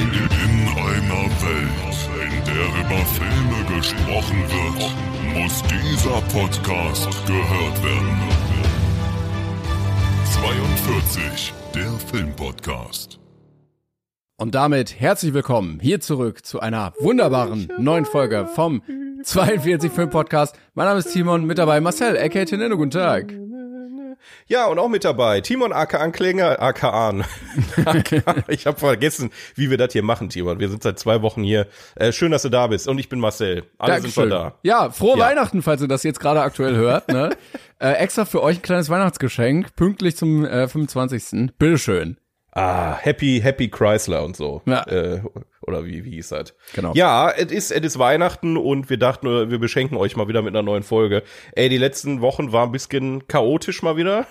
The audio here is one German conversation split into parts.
In einer Welt, in der über Filme gesprochen wird, muss dieser Podcast gehört werden. 42, der Filmpodcast. Und damit herzlich willkommen hier zurück zu einer wunderbaren neuen Folge vom 42 Film Podcast. Mein Name ist Timon, mit dabei Marcel, aka Tenendo, guten Tag. Ja, und auch mit dabei Timon aka Anklänger, aka Ahn. ich habe vergessen, wie wir das hier machen, Timon. Wir sind seit zwei Wochen hier. Äh, schön, dass du da bist. Und ich bin Marcel. Alle Dankeschön. sind wir da. Ja, frohe Ja. Weihnachten, falls ihr das jetzt gerade aktuell hört. Ne? äh, extra für euch ein kleines Weihnachtsgeschenk, pünktlich zum äh, 25. Bitteschön. Ah, Happy, Happy Chrysler und so. Ja. Äh, oder wie, wie hieß das? Genau. Ja, es ist, es ist Weihnachten und wir dachten, äh, wir beschenken euch mal wieder mit einer neuen Folge. Ey, die letzten Wochen waren ein bisschen chaotisch mal wieder.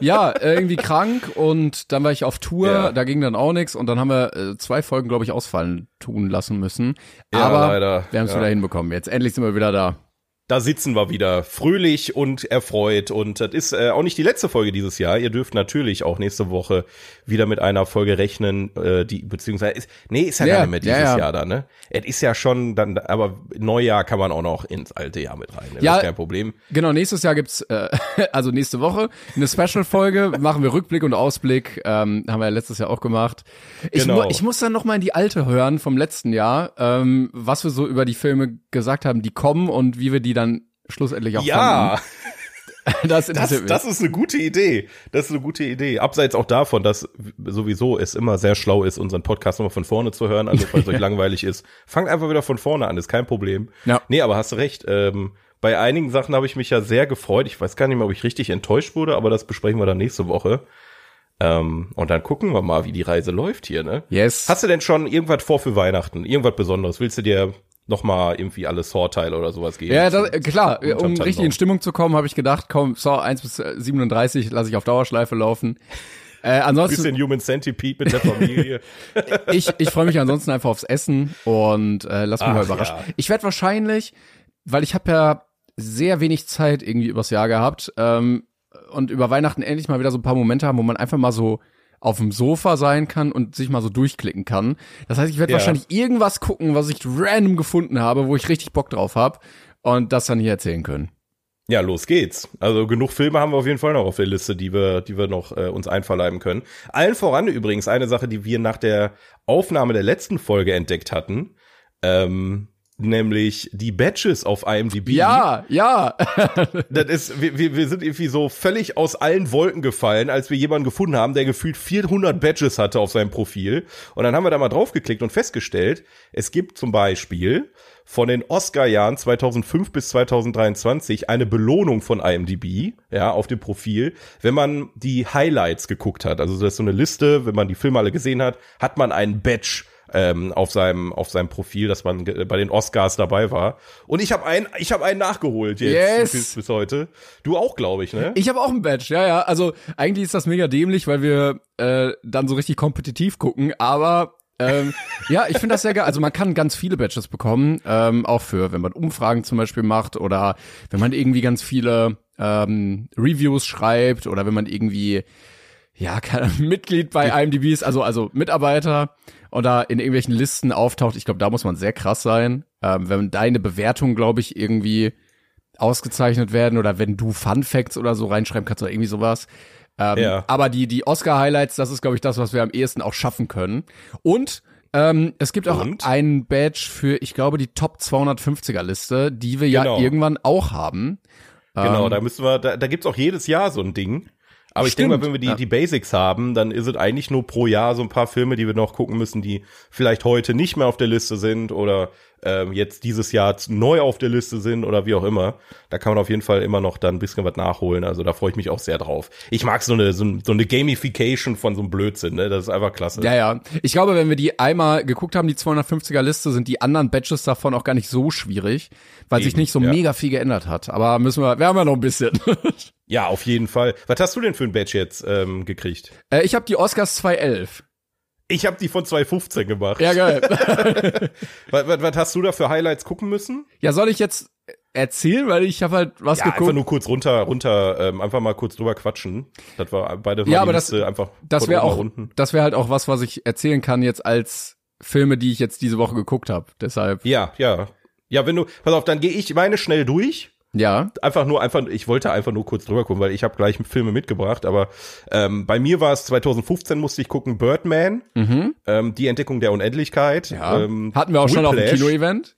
Ja, irgendwie krank und dann war ich auf Tour, Ja. da ging dann auch nichts und dann haben wir äh, zwei Folgen, glaube ich, ausfallen tun lassen müssen. Ja, Aber leider. wir haben es Ja. wieder hinbekommen. Jetzt endlich sind wir wieder da. Da sitzen wir wieder fröhlich und erfreut und das ist äh, auch nicht die letzte Folge dieses Jahr. Ihr dürft natürlich auch nächste Woche wieder mit einer Folge rechnen, äh, die beziehungsweise ist, nee, ist ja, Ja, gar nicht mehr ja, dieses ja. Jahr da, ne? Es ist ja schon dann, aber Neujahr kann man auch noch ins alte Jahr mit rein. Ne? Ja. Das ist kein Problem. Genau, nächstes Jahr gibt's, äh, also nächste Woche, eine Special-Folge, machen wir Rückblick und Ausblick, ähm, haben wir ja letztes Jahr auch gemacht. Ich, Genau. mu ich muss dann noch mal in die alte hören vom letzten Jahr, ähm, was wir so über die Filme gesagt haben, die kommen und wie wir die dann schlussendlich auch Ja, fanden. Das das, das ist eine gute Idee. Das ist eine gute Idee. Abseits auch davon, dass sowieso es immer sehr schlau ist, unseren Podcast nochmal von vorne zu hören. Also falls euch langweilig ist, fangt einfach wieder von vorne an, ist kein Problem. Ja. Nee, aber hast du recht. Ähm, bei einigen Sachen habe ich mich ja sehr gefreut. Ich weiß gar nicht mehr, ob ich richtig enttäuscht wurde, aber das besprechen wir dann nächste Woche. Ähm, und dann gucken wir mal, wie die Reise läuft hier, ne? yes. Hast du denn schon irgendwas vor für Weihnachten? Irgendwas Besonderes? Willst du dir noch mal irgendwie alle Saw-Teile oder sowas geben? ja, das, äh, klar, um richtig in. Stimmung zu kommen, habe ich gedacht, komm, so 1 bis äh, 37 lasse ich auf Dauerschleife laufen. Äh, ansonsten, Bisschen Human Centipede mit der Familie. ich, ich freue mich ansonsten einfach aufs Essen und äh, lass mich Ach, mal überraschen. ja. Ich werde wahrscheinlich, weil ich habe ja sehr wenig Zeit irgendwie übers Jahr gehabt ähm, und über Weihnachten endlich mal wieder so ein paar Momente haben, wo man einfach mal so auf dem Sofa sein kann und sich mal so durchklicken kann. Das heißt, ich werde Ja. wahrscheinlich irgendwas gucken, was ich random gefunden habe, wo ich richtig Bock drauf habe und das dann hier erzählen können. Ja, los geht's. Also genug Filme haben wir auf jeden Fall noch auf der Liste, die wir, die wir noch äh, uns einverleiben können. Allen voran übrigens eine Sache, die wir nach der Aufnahme der letzten Folge entdeckt hatten, ähm, nämlich die Badges auf IMDb. Ja, ja. Das ist, wir, wir sind irgendwie so völlig aus allen Wolken gefallen, als wir jemanden gefunden haben, der gefühlt 400 Badges hatte auf seinem Profil. Und dann haben wir da mal draufgeklickt und festgestellt, es gibt zum Beispiel von den Oscar-Jahren 2005 bis 2023 eine Belohnung von IMDb, ja, auf dem Profil, wenn man die Highlights geguckt hat. Also das ist so eine Liste, wenn man die Filme alle gesehen hat, hat man einen Badge ähm, auf seinem auf seinem Profil, dass man bei den Oscars dabei war. Und ich habe einen, ich habe einen nachgeholt jetzt Yes. bis, bis heute. Du auch, glaube ich, ne? Ich habe auch ein Badge, ja, ja. Also eigentlich ist das mega dämlich, weil wir äh, dann so richtig kompetitiv gucken, aber ähm, ja, ich finde das sehr geil. Also man kann ganz viele Badges bekommen, ähm, auch für, wenn man Umfragen zum Beispiel macht oder wenn man irgendwie ganz viele ähm, Reviews schreibt oder wenn man irgendwie ja, keine Mitglied bei IMDb ist, also, also Mitarbeiter oder in irgendwelchen Listen auftaucht. Ich glaube, da muss man sehr krass sein. Ähm, wenn deine Bewertung, glaube ich, irgendwie ausgezeichnet werden oder wenn du Fun Facts oder so reinschreiben kannst oder irgendwie sowas. Ähm, Ja. Aber die, die Oscar-Highlights, das ist, glaube ich, das, was wir am ehesten auch schaffen können. Und ähm, es gibt auch Und? einen Badge für, ich glaube, die Top 250er Liste, die wir Genau. ja irgendwann auch haben. Genau, Ähm, da müssen wir, da, da gibt's auch jedes Jahr so ein Ding. Aber ich denke mal, Stimmt, wenn wir die, ja. die Basics haben, dann ist es eigentlich nur pro Jahr so ein paar Filme, die wir noch gucken müssen, die vielleicht heute nicht mehr auf der Liste sind oder ähm, jetzt dieses Jahr neu auf der Liste sind oder wie auch immer. Da kann man auf jeden Fall immer noch dann ein bisschen was nachholen. Also da freue ich mich auch sehr drauf. Ich mag so eine, so, so eine Gamification von so einem Blödsinn, ne? Das ist einfach klasse. Ja, ja. Ich glaube, wenn wir die einmal geguckt haben, die 250er Liste, sind die anderen Badges davon auch gar nicht so schwierig, weil sich Eben, nicht so ja. mega viel geändert hat. Aber müssen wir, wir haben ja noch ein bisschen. Ja, auf jeden Fall. Was hast du denn für ein Badge jetzt ähm, gekriegt? äh, ich habe die Oscars 211. Ich habe die von 2015 gemacht. Ja, geil. Was, was, was hast du da für Highlights gucken müssen? ja, soll ich jetzt erzählen, weil ich habe halt was Ja, einfach geguckt. nur kurz runter, runter, ähm, einfach mal kurz drüber quatschen. Das war beide Ja, aber das- Liste einfach Das wäre auch, das wäre halt auch was, was ich erzählen kann jetzt als Filme, die ich jetzt diese Woche geguckt habe. Deshalb, Ja, ja. Ja, wenn du, pass auf, dann gehe ich meine schnell durch. Ja. Einfach nur, einfach, ich wollte einfach nur kurz drüber gucken, weil ich habe gleich Filme mitgebracht, aber ähm, bei mir war es 2015 musste ich gucken Birdman, ähm, die Entdeckung der Unendlichkeit. Mhm. ja. Ähm, Hatten wir auch schon auf dem Whiplash. Kino-Event.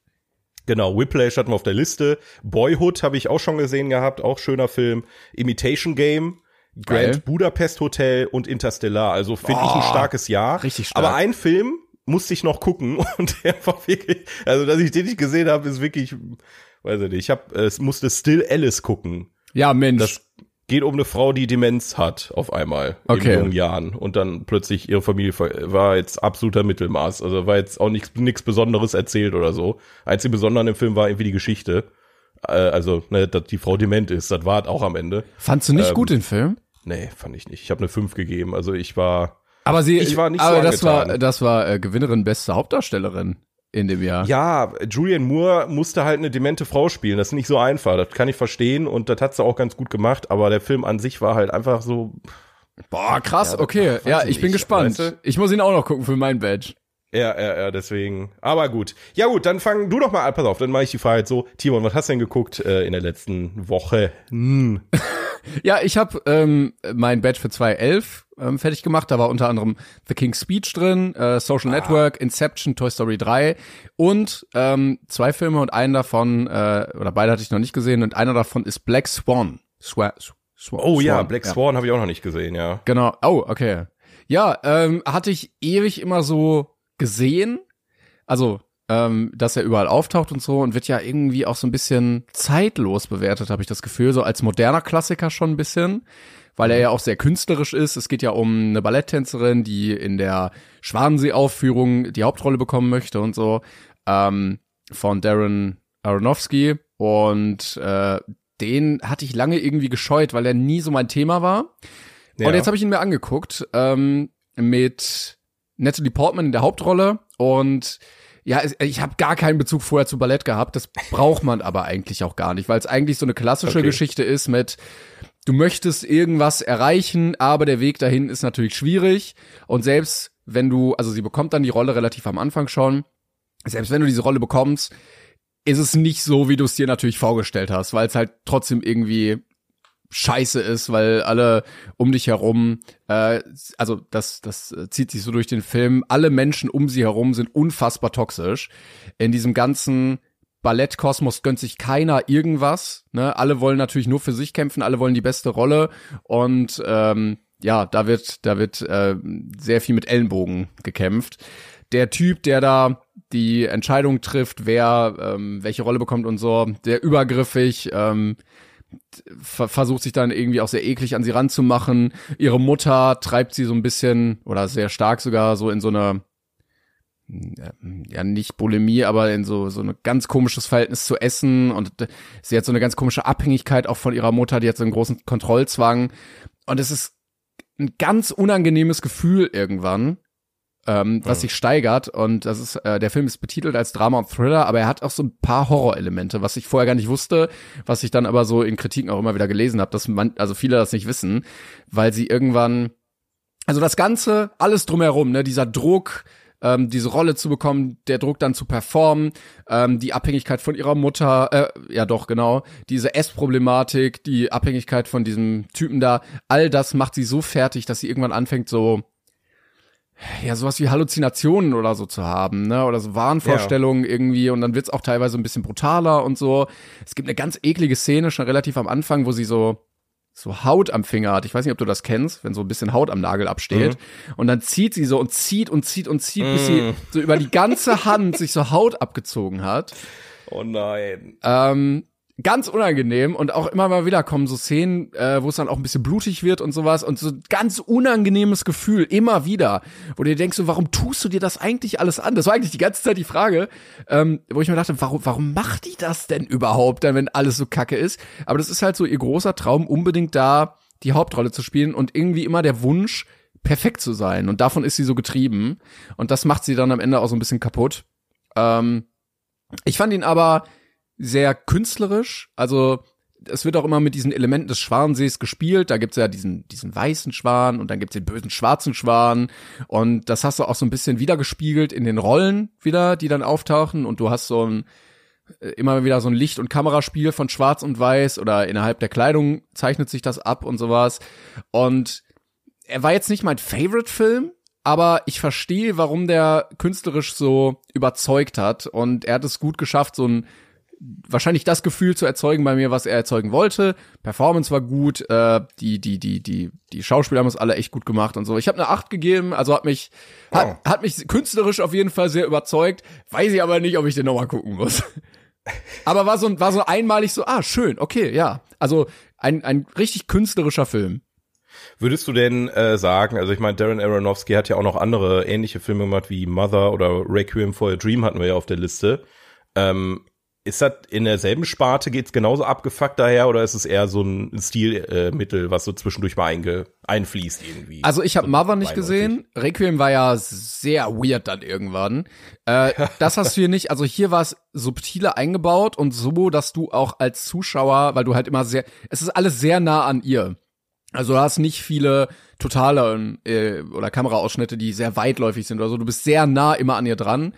Genau, Whiplash hatten wir auf der Liste. Boyhood habe ich auch schon gesehen gehabt, auch schöner Film. Imitation Game, Geil. Grand Budapest Hotel und Interstellar. Also finde ich ein Oh, starkes Jahr. richtig stark. Aber ein Film musste ich noch gucken und der war wirklich, also dass ich den nicht gesehen habe, ist wirklich, weiß ich nicht. Ich habe, es musste Still Alice gucken. Ja, Mensch. Das geht um eine Frau, die Demenz hat auf einmal Okay. in jungen Jahren und dann plötzlich ihre Familie war jetzt absoluter Mittelmaß, also war jetzt auch nichts nichts Besonderes erzählt oder so. Einzig Besondere im Film war irgendwie die Geschichte. Äh, also, ne, dass die Frau dement ist, das war es auch am Ende. Fandst du nicht ähm, gut den Film? Nee, fand ich nicht. Ich habe eine 5 gegeben. Also ich war Aber sie, ich war nicht so aber das war, das war äh, Gewinnerin beste Hauptdarstellerin in dem Jahr. Ja, Julian Moore musste halt eine demente Frau spielen. Das ist nicht so einfach. Das kann ich verstehen und das hat sie auch ganz gut gemacht. Aber der Film an sich war halt einfach so. Boah, krass, Ja, okay. Ja, ich bin gespannt. weißt du? Ich muss ihn auch noch gucken für mein Badge. Ja, ja, ja, deswegen. Aber gut. Ja gut, dann fang du doch mal an. Pass auf, dann mache ich die Frage so. Timon, was hast du denn geguckt äh, in der letzten Woche? Hm. Ja, ich habe ähm, mein Badge für 2011 ähm, fertig gemacht. Da war unter anderem The King's Speech drin, äh, Social Network, Inception, Toy Story 3 und ähm, zwei Filme und einen davon, äh, oder beide hatte ich noch nicht gesehen und einer davon ist Black Swan. Swa Swan Oh ja, Swan, Black Swan habe ich auch noch nicht gesehen, ja. Genau. Oh, okay. Ja, ähm, hatte ich ewig immer so gesehen. Also, ähm, dass er überall auftaucht und so und wird ja irgendwie auch so ein bisschen zeitlos bewertet, habe ich das Gefühl, so als moderner Klassiker schon ein bisschen, weil er ja auch sehr künstlerisch ist. Es geht ja um eine Balletttänzerin, die in der Schwanensee-Aufführung die Hauptrolle bekommen möchte und so, ähm, von Darren Aronofsky und äh, den hatte ich lange irgendwie gescheut, weil er nie so mein Thema war. ja. Und jetzt habe ich ihn mir angeguckt ähm, mit Natalie Portman in der Hauptrolle und ja, ich habe gar keinen Bezug vorher zu Ballett gehabt. Das braucht man aber eigentlich auch gar nicht, weil es eigentlich so eine klassische Okay. Geschichte ist mit du möchtest irgendwas erreichen, aber der Weg dahin ist natürlich schwierig und selbst wenn du, also sie bekommt dann die Rolle relativ am Anfang schon, selbst wenn du diese Rolle bekommst, ist es nicht so, wie du es dir natürlich vorgestellt hast, weil es halt trotzdem irgendwie scheiße ist, weil alle um dich herum, äh, also das, das zieht sich so durch den Film, alle Menschen um sie herum sind unfassbar toxisch. In diesem ganzen Ballettkosmos gönnt sich keiner irgendwas. Ne? Alle wollen natürlich nur für sich kämpfen, alle wollen die beste Rolle und ähm, ja, da wird, da wird äh, sehr viel mit Ellenbogen gekämpft. Der Typ, der da die Entscheidung trifft, wer ähm, welche Rolle bekommt und so, der übergriffig, ähm, versucht sich dann irgendwie auch sehr eklig an sie ranzumachen. Ihre Mutter treibt sie so ein bisschen oder sehr stark sogar so in so eine ja nicht Bulimie, aber in so so ein ganz komisches Verhältnis zu Essen. Und sie hat so eine ganz komische Abhängigkeit auch von ihrer Mutter, die hat so einen großen Kontrollzwang. Und es ist ein ganz unangenehmes Gefühl irgendwann, ähm, was sich steigert. Und das ist äh, der Film ist betitelt als Drama und Thriller, aber er hat auch so ein paar Horrorelemente, was ich vorher gar nicht wusste, was ich dann aber so in Kritiken auch immer wieder gelesen habe, dass man also viele das nicht wissen, weil sie irgendwann also das ganze alles drumherum, ne, dieser Druck ähm, diese Rolle zu bekommen, der Druck dann zu performen, ähm, die Abhängigkeit von ihrer Mutter, äh, ja doch, genau, diese Essproblematik, die Abhängigkeit von diesem Typen da, all das macht sie so fertig, dass sie irgendwann anfängt, so, ja, sowas wie Halluzinationen oder so zu haben, ne, oder so Wahnvorstellungen irgendwie und dann wird's auch teilweise ein bisschen brutaler und so. Es gibt eine ganz eklige Szene schon relativ am Anfang, wo sie so so Haut am Finger hat. Ich weiß nicht, ob du das kennst, wenn so ein bisschen Haut am Nagel absteht. Mhm. Und dann zieht sie so und zieht und zieht und zieht, bis sie so über die ganze Hand sich so Haut abgezogen hat. Oh nein. Ähm, ganz unangenehm und auch immer mal wieder kommen so Szenen, äh, wo es dann auch ein bisschen blutig wird und sowas und so ganz unangenehmes Gefühl immer wieder, wo du dir denkst, so, warum tust du dir das eigentlich alles an? Das war eigentlich die ganze Zeit die Frage, ähm, wo ich mir dachte, warum, warum macht die das denn überhaupt, dann wenn alles so kacke ist? Aber das ist halt so ihr großer Traum, unbedingt da die Hauptrolle zu spielen und irgendwie immer der Wunsch, perfekt zu sein. Und davon ist sie so getrieben. Und das macht sie dann am Ende auch so ein bisschen kaputt. Ähm, ich fand ihn aber sehr künstlerisch. Also es wird auch immer mit diesen Elementen des Schwanensees gespielt. Da gibt's ja diesen, diesen weißen Schwan und dann gibt's den bösen schwarzen Schwan. Und das hast du auch so ein bisschen wiedergespiegelt in den Rollen wieder, die dann auftauchen. Und du hast so ein äh, immer wieder so ein Licht- und Kameraspiel von Schwarz und Weiß oder innerhalb der Kleidung zeichnet sich das ab und sowas. Und er war jetzt nicht mein Favorite-Film, aber ich verstehe, warum der künstlerisch so überzeugt hat. Und er hat es gut geschafft, so ein wahrscheinlich das Gefühl zu erzeugen bei mir, was er erzeugen wollte. Performance war gut, äh, die die die die die Schauspieler haben es alle echt gut gemacht und so. Ich habe eine 8 gegeben, also hat mich hat, hat mich künstlerisch auf jeden Fall sehr überzeugt. Weiß ich aber nicht, ob ich den nochmal gucken muss. aber war so war so einmalig so, ah schön, okay, ja. Also ein ein richtig künstlerischer Film. Würdest du denn äh, sagen, also ich meine, Darren Aronofsky hat ja auch noch andere ähnliche Filme gemacht wie Mother oder Requiem for a Dream hatten wir ja auf der Liste. Ähm, ist das in derselben Sparte, geht's genauso abgefuckt daher oder ist es eher so ein Stilmittel, äh, was so zwischendurch mal einge einfließt irgendwie? Also ich habe so Mother nicht gesehen. Requiem war ja sehr weird dann irgendwann. Äh, das hast du hier nicht. Also hier war es subtile eingebaut und so, dass du auch als Zuschauer, weil du halt immer sehr, es ist alles sehr nah an ihr. Also du hast nicht viele totale äh, oder Kameraausschnitte, die sehr weitläufig sind oder so. Du bist sehr nah immer an ihr dran.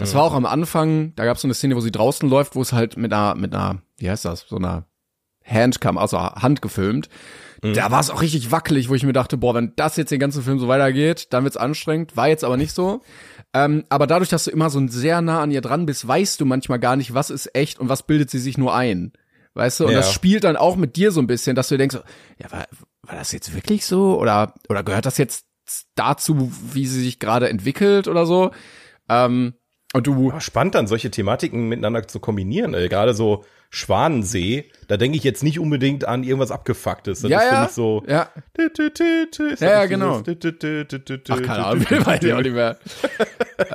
Das war auch am Anfang, da gab es so eine Szene, wo sie draußen läuft, wo es halt mit einer, mit einer, wie heißt das, so einer Handcam, also Hand gefilmt. Da war es auch richtig wackelig, wo ich mir dachte, boah, wenn das jetzt den ganzen Film so weitergeht, dann wird's anstrengend. War jetzt aber nicht so. Ähm, aber dadurch, dass du immer so sehr nah an ihr dran bist, weißt du manchmal gar nicht, was ist echt und was bildet sie sich nur ein. Weißt du? Und Ja. das spielt dann auch mit dir so ein bisschen, dass du denkst, ja, war, war das jetzt wirklich so? Oder, oder gehört das jetzt dazu, wie sie sich gerade entwickelt oder so? Ähm, und du, Aber spannend dann solche Thematiken miteinander zu kombinieren. Ey. Gerade so Schwanensee, da denke ich jetzt nicht unbedingt an irgendwas abgefucktes. Das ja, ist ja, mich so. ja, Ja, ja, genau. Ach, keine Ahnung, weiß ich auch nicht mehr.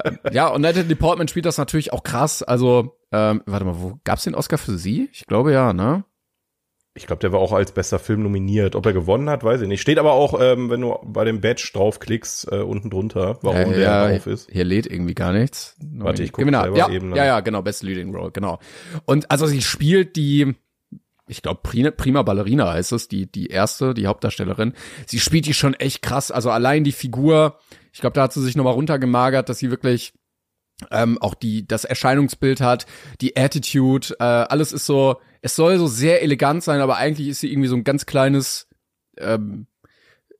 ähm, ja, und Natalie Portman spielt das natürlich auch krass. Also, ähm, warte mal, wo gab's den Oscar für sie? Ich glaube ja, ne? Ich glaube, der war auch als bester Film nominiert. Ob er gewonnen hat, weiß ich nicht. Steht aber auch, ähm, wenn du bei dem Badge draufklickst, äh, unten drunter, warum der ja, drauf ist. Hier lädt irgendwie gar nichts. Warte, ich guck Gewinner. selber ja, eben nach. Ja, ja, genau, Best Leading Role, genau. Und also sie spielt die, ich glaube, Prima, Prima Ballerina heißt es, die, die erste, die Hauptdarstellerin. Sie spielt die schon echt krass. Also allein die Figur, ich glaube, da hat sie sich nochmal runtergemagert, dass sie wirklich ähm, auch die das Erscheinungsbild hat, die Attitude, äh, alles ist so, es soll so sehr elegant sein, aber eigentlich ist sie irgendwie so ein ganz kleines, ähm,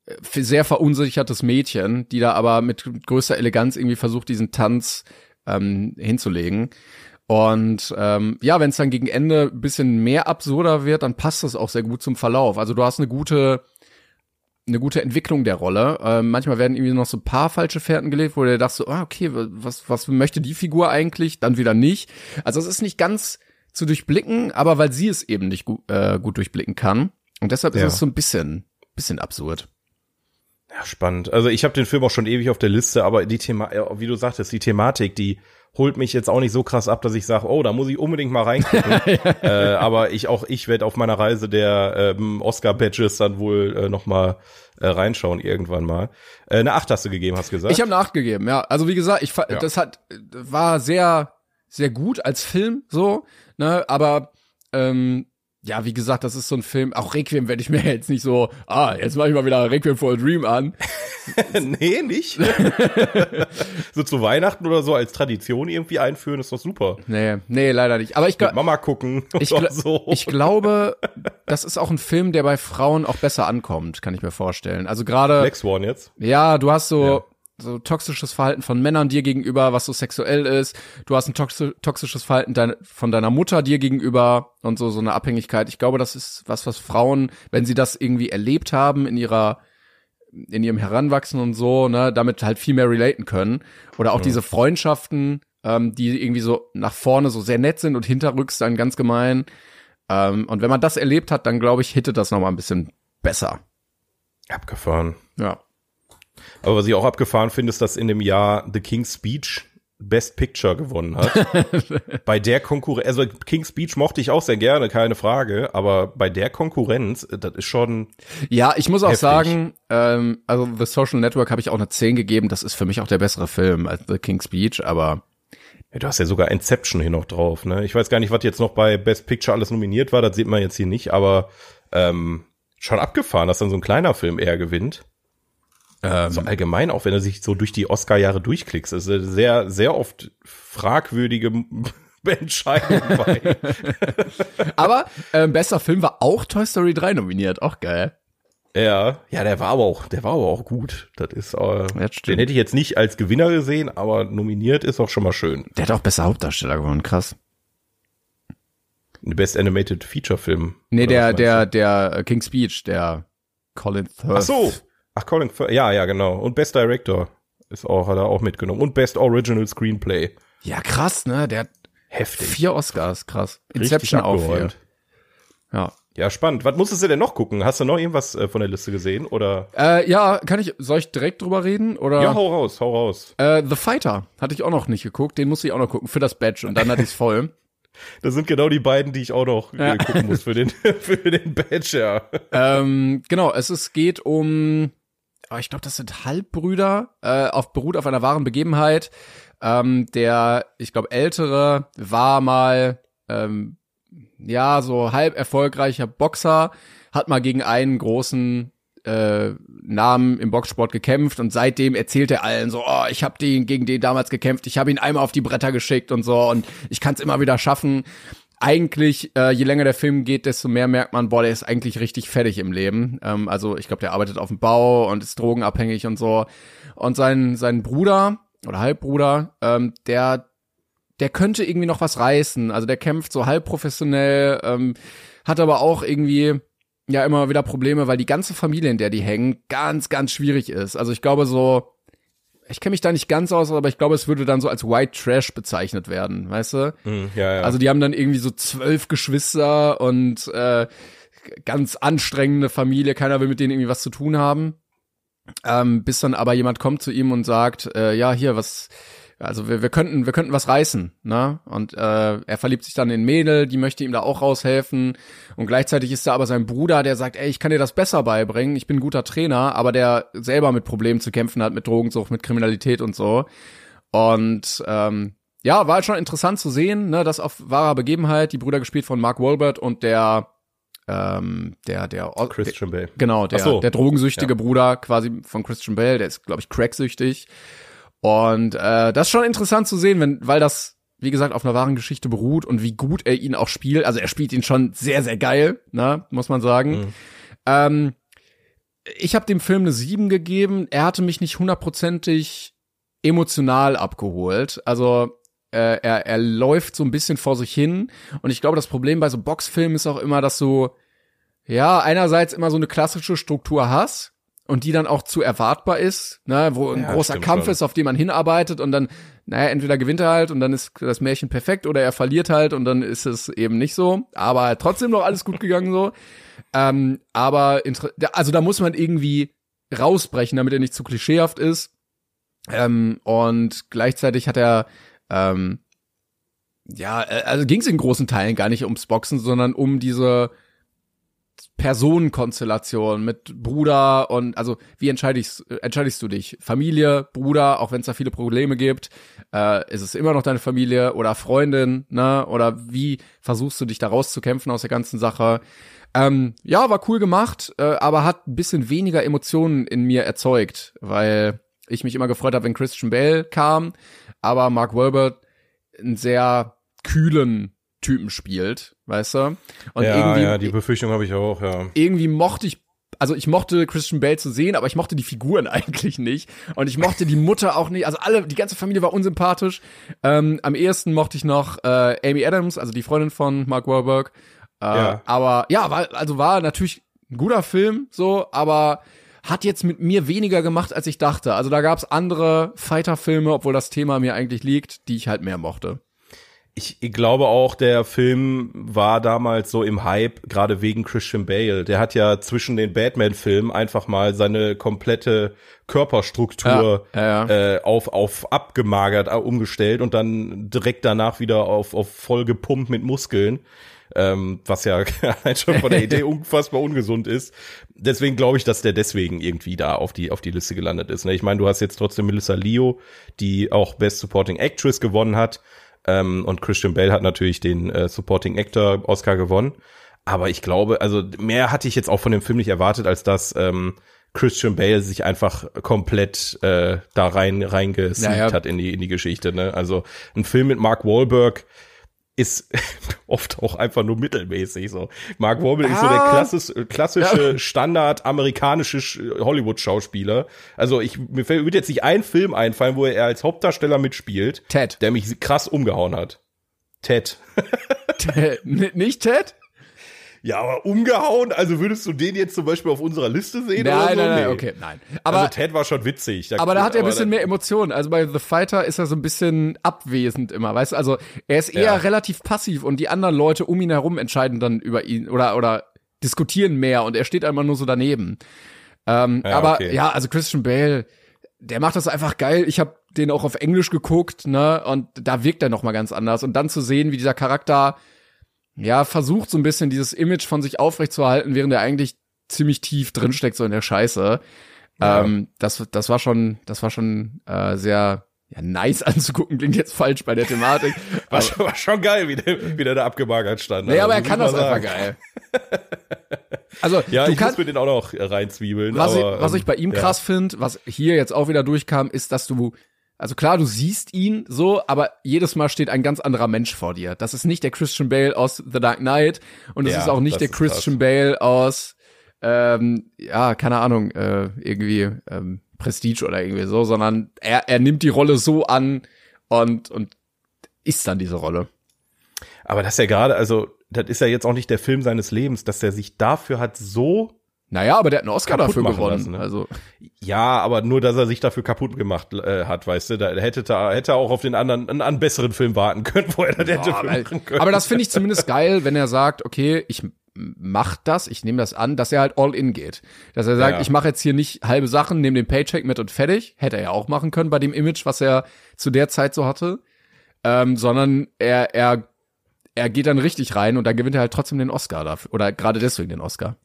f- sehr verunsichertes Mädchen, die da aber mit größter Eleganz irgendwie versucht, diesen Tanz ähm, hinzulegen. Und ähm, ja, wenn es dann gegen Ende ein bisschen mehr absurder wird, dann passt das auch sehr gut zum Verlauf. Also du hast eine gute eine gute Entwicklung der Rolle. Ähm, manchmal werden irgendwie noch so ein paar falsche Fährten gelegt, wo du dachtest, so, ah, okay, was, was möchte die Figur eigentlich? Dann wieder nicht. Also es ist nicht ganz zu durchblicken, aber weil sie es eben nicht gut, äh, gut durchblicken kann. Und deshalb ist es so ein bisschen, bisschen absurd. Ja, spannend. Also ich habe den Film auch schon ewig auf der Liste, aber die Thema, wie du sagtest, die Thematik, die holt mich jetzt auch nicht so krass ab, dass ich sage, oh, da muss ich unbedingt mal reingucken. äh, aber ich auch, ich werde auf meiner Reise der ähm, Oscar-Badges dann wohl äh, noch mal äh, reinschauen irgendwann mal. Äh, eine Acht hast du gegeben, hast du gesagt? Ich habe nachgegeben, ja. Also wie gesagt, ich Ja. das hat war sehr sehr gut als Film so, ne, aber ähm, ja, wie gesagt, das ist so ein Film, auch Requiem werde ich mir jetzt nicht so, ah, jetzt mache ich mal wieder Requiem for a Dream an. nee, nicht. so zu Weihnachten oder so als Tradition irgendwie einführen, ist doch super. Nee, nee, leider nicht. Aber ich, Mit glaub- Mama gucken ich, gl- so. ich glaube, das ist auch ein Film, der bei Frauen auch besser ankommt, kann ich mir vorstellen. Also gerade Black Swan jetzt. Ja, du hast so, so toxisches Verhalten von Männern dir gegenüber, was so sexuell ist. Du hast ein toxi toxisches Verhalten dein, von deiner Mutter dir gegenüber und so so eine Abhängigkeit. Ich glaube, das ist was, was Frauen, wenn sie das irgendwie erlebt haben in ihrer in ihrem Heranwachsen und so, ne, damit halt viel mehr relaten können. Oder auch ja. diese Freundschaften, ähm, die irgendwie so nach vorne so sehr nett sind und hinterrücks dann ganz gemein. Ähm, und wenn man das erlebt hat, dann glaube ich, hittet das noch mal ein bisschen besser. Abgefahren. Ja. Aber was ich auch abgefahren finde, ist, dass in dem Jahr The King's Speech Best Picture gewonnen hat. bei der Konkurrenz, also King's Speech mochte ich auch sehr gerne, keine Frage, aber bei der Konkurrenz, das ist schon. Ja, ich muss auch heftig. sagen, ähm, also The Social Network habe ich auch eine 10 gegeben, das ist für mich auch der bessere Film als The King's Speech, aber. Ja, du hast ja sogar Inception hier noch drauf, ne? Ich weiß gar nicht, was jetzt noch bei Best Picture alles nominiert war, das sieht man jetzt hier nicht, aber ähm, schon abgefahren, dass dann so ein kleiner Film eher gewinnt. Ähm, so allgemein, auch wenn er sich so durch die Oscar-Jahre durchklickt, ist sehr, sehr oft fragwürdige Entscheidungen bei. aber äh, bester Film war auch Toy Story 3 nominiert, auch geil. Ja, ja, der war aber auch, der war aber auch gut. Das ist, äh, den hätte ich jetzt nicht als Gewinner gesehen, aber nominiert ist auch schon mal schön. Der hat auch besser Hauptdarsteller gewonnen, krass. Best Animated Feature Film. Nee, der, der, der King's Speech, der Colin Firth. Ach so, Ach, Colin ja, ja, genau. Und Best Director ist auch, hat er auch mitgenommen. Und Best Original Screenplay. Ja, krass, ne? Der hat heftig. Vier Oscars, krass. Inception auch vier. Ja. Ja, spannend. Was musstest du denn noch gucken? Hast du noch irgendwas äh, von der Liste gesehen oder? Äh, ja, kann ich, soll ich direkt drüber reden oder? Ja, hau raus, hau raus. Äh, The Fighter hatte ich auch noch nicht geguckt. Den musste ich auch noch gucken für das Badge und dann hatte ich's voll. Das sind genau die beiden, die ich auch noch ja. gucken muss für den, für den Badge, ja. Ähm, genau, es ist, geht um ich glaube, das sind Halbbrüder, äh, auf, beruht auf einer wahren Begebenheit. Ähm, der, ich glaube, ältere war mal, ähm, ja, so halb erfolgreicher Boxer, hat mal gegen einen großen äh, Namen im Boxsport gekämpft und seitdem erzählt er allen so, oh, ich habe den gegen den damals gekämpft, ich habe ihn einmal auf die Bretter geschickt und so und ich kann es immer wieder schaffen eigentlich, äh, je länger der Film geht, desto mehr merkt man, boah, der ist eigentlich richtig fertig im Leben. Ähm, also ich glaube, der arbeitet auf dem Bau und ist drogenabhängig und so. Und sein, sein Bruder oder Halbbruder, ähm, der, der könnte irgendwie noch was reißen. Also der kämpft so halb professionell, ähm, hat aber auch irgendwie ja immer wieder Probleme, weil die ganze Familie, in der die hängen, ganz, ganz schwierig ist. Also ich glaube so, ich kenne mich da nicht ganz aus, aber ich glaube, es würde dann so als White Trash bezeichnet werden, weißt du? Mm, ja, ja. Also die haben dann irgendwie so zwölf Geschwister und äh, ganz anstrengende Familie, keiner will mit denen irgendwie was zu tun haben. Ähm, bis dann aber jemand kommt zu ihm und sagt, äh, ja, hier, was, also wir, wir könnten, wir könnten was reißen, ne? Und äh, er verliebt sich dann in Mädel, die möchte ihm da auch raushelfen. Und gleichzeitig ist da aber sein Bruder, der sagt, ey, ich kann dir das besser beibringen, ich bin ein guter Trainer, aber der selber mit Problemen zu kämpfen hat, mit Drogensucht, mit Kriminalität und so. Und ähm, ja, war halt schon interessant zu sehen, ne, das auf wahrer Begebenheit, die Brüder gespielt von Mark Wahlberg und der ähm, der der Christian Bale. Genau, der so. der drogensüchtige ja. Bruder quasi von Christian Bale, der ist glaube ich cracksüchtig und äh, das ist schon interessant zu sehen, wenn, weil das, wie gesagt, auf einer wahren Geschichte beruht und wie gut er ihn auch spielt. Also er spielt ihn schon sehr, sehr geil, ne, muss man sagen. Mhm. Ähm, ich habe dem Film eine 7 gegeben. Er hatte mich nicht hundertprozentig emotional abgeholt. Also äh, er, er läuft so ein bisschen vor sich hin. Und ich glaube, das Problem bei so Boxfilmen ist auch immer, dass du ja einerseits immer so eine klassische Struktur hast und die dann auch zu erwartbar ist, ne, wo ein ja, großer Kampf schon. ist, auf den man hinarbeitet und dann, naja, entweder gewinnt er halt und dann ist das Märchen perfekt oder er verliert halt und dann ist es eben nicht so, aber trotzdem noch alles gut gegangen so. Ähm, aber also da muss man irgendwie rausbrechen, damit er nicht zu klischeehaft ist. Ähm, und gleichzeitig hat er ähm, ja, äh, also ging es in großen Teilen gar nicht ums Boxen, sondern um diese Personenkonstellation mit Bruder und also wie entscheidest, entscheidest du dich? Familie, Bruder, auch wenn es da viele Probleme gibt, äh, ist es immer noch deine Familie oder Freundin, ne? Oder wie versuchst du dich da rauszukämpfen aus der ganzen Sache? Ähm, ja, war cool gemacht, äh, aber hat ein bisschen weniger Emotionen in mir erzeugt, weil ich mich immer gefreut habe, wenn Christian Bale kam, aber Mark Wahlberg einen sehr kühlen Typen spielt, weißt du? Und ja, irgendwie, ja, die Befürchtung habe ich auch, ja. Irgendwie mochte ich also ich mochte Christian Bale zu sehen, aber ich mochte die Figuren eigentlich nicht. Und ich mochte die Mutter auch nicht. Also alle, die ganze Familie war unsympathisch. Ähm, am ehesten mochte ich noch äh, Amy Adams, also die Freundin von Mark Wahlberg. Äh, Ja. Aber ja, war, also war natürlich ein guter Film, so, aber hat jetzt mit mir weniger gemacht, als ich dachte. Also da gab's andere Fighter-Filme, obwohl das Thema mir eigentlich liegt, die ich halt mehr mochte. Ich, ich glaube auch, der Film war damals so im Hype, gerade wegen Christian Bale. Der hat ja zwischen den Batman-Filmen einfach mal seine komplette Körperstruktur Ja, ja, Äh, auf, auf abgemagert, äh, umgestellt und dann direkt danach wieder auf, auf voll gepumpt mit Muskeln. Ähm, was ja allein schon von der Idee unfassbar ungesund ist. Deswegen glaube ich, dass der deswegen irgendwie da auf die, auf die Liste gelandet ist. Ne? Ich meine, du hast jetzt trotzdem Melissa Leo, die auch Best Supporting Actress gewonnen hat. Ähm, und Christian Bale hat natürlich den äh, Supporting Actor Oscar gewonnen. Aber ich glaube, also mehr hatte ich jetzt auch von dem Film nicht erwartet, als dass ähm, Christian Bale sich einfach komplett äh, da rein reingesneakt Naja. hat in die in die Geschichte. Ne? Also ein Film mit Mark Wahlberg ist oft auch einfach nur mittelmäßig so. Mark Wahlberg ist so der Ah. klassis, klassische Standard amerikanische Sch- Hollywood Schauspieler. Also ich mir fällt- wird jetzt nicht ein Film einfallen, wo er als Hauptdarsteller mitspielt, Ted. der mich krass umgehauen hat. Ted. N- nicht Ted? Ja, aber umgehauen, also würdest du den jetzt zum Beispiel auf unserer Liste sehen oder Nein, so? nein, nein, Nee. okay, nein. Aber also Ted war schon witzig. Aber da hat er ein bisschen mehr Emotionen. Also bei The Fighter ist er so ein bisschen abwesend immer, weißt du? Also er ist eher Ja. relativ passiv und die anderen Leute um ihn herum entscheiden dann über ihn oder oder diskutieren mehr und er steht einmal nur so daneben. Ähm, Ja, aber okay. ja, also Christian Bale, der macht das einfach geil. Ich habe den auch auf Englisch geguckt, ne? Und da wirkt er noch mal ganz anders. Und dann zu sehen, wie dieser Charakter ja versucht so ein bisschen dieses Image von sich aufrechtzuerhalten, während er eigentlich ziemlich tief drinsteckt so in der Scheiße. Ja. Ähm, das, das war schon, das war schon äh, sehr ja, nice anzugucken, klingt jetzt falsch bei der Thematik. war, schon, war schon geil, wie der, wie der da abgemagert stand. nee, aber er muss kann das mal einfach sagen. geil. Also, Ja, du ich muss kannst, mir den auch noch reinzwiebeln. was, aber, ich, was ähm, ich bei ihm ja. krass finde, was hier jetzt auch wieder durchkam, ist, dass du, also klar, du siehst ihn so, aber jedes Mal steht ein ganz anderer Mensch vor dir. Das ist nicht der Christian Bale aus The Dark Knight und es Ja, ist auch nicht das der. Christian Bale aus, ähm, ja, keine Ahnung, äh, irgendwie ähm, Prestige oder irgendwie so, sondern er, er nimmt die Rolle so an und, und ist dann diese Rolle. Aber das ist ja gerade, also, das ist ja jetzt auch nicht der Film seines Lebens, dass er sich dafür hat so, Naja, aber der hat einen Oscar dafür gewonnen. lassen, ne? Also, ja, aber nur, dass er sich dafür kaputt gemacht äh, hat, weißt du, da hätte er hätte er auch auf den anderen, einen, einen besseren Film warten können, wo er das hätte für weil, machen können. aber das finde ich zumindest geil, wenn er sagt, okay, ich mach das, ich nehme das an, dass er halt all in geht. Dass er sagt, Ja. ich mache jetzt hier nicht halbe Sachen, nehme den Paycheck mit und fertig. Hätte er ja auch machen können bei dem Image, was er zu der Zeit so hatte. Ähm, sondern er, er, er geht dann richtig rein und dann gewinnt er halt trotzdem den Oscar dafür. Oder gerade deswegen den Oscar.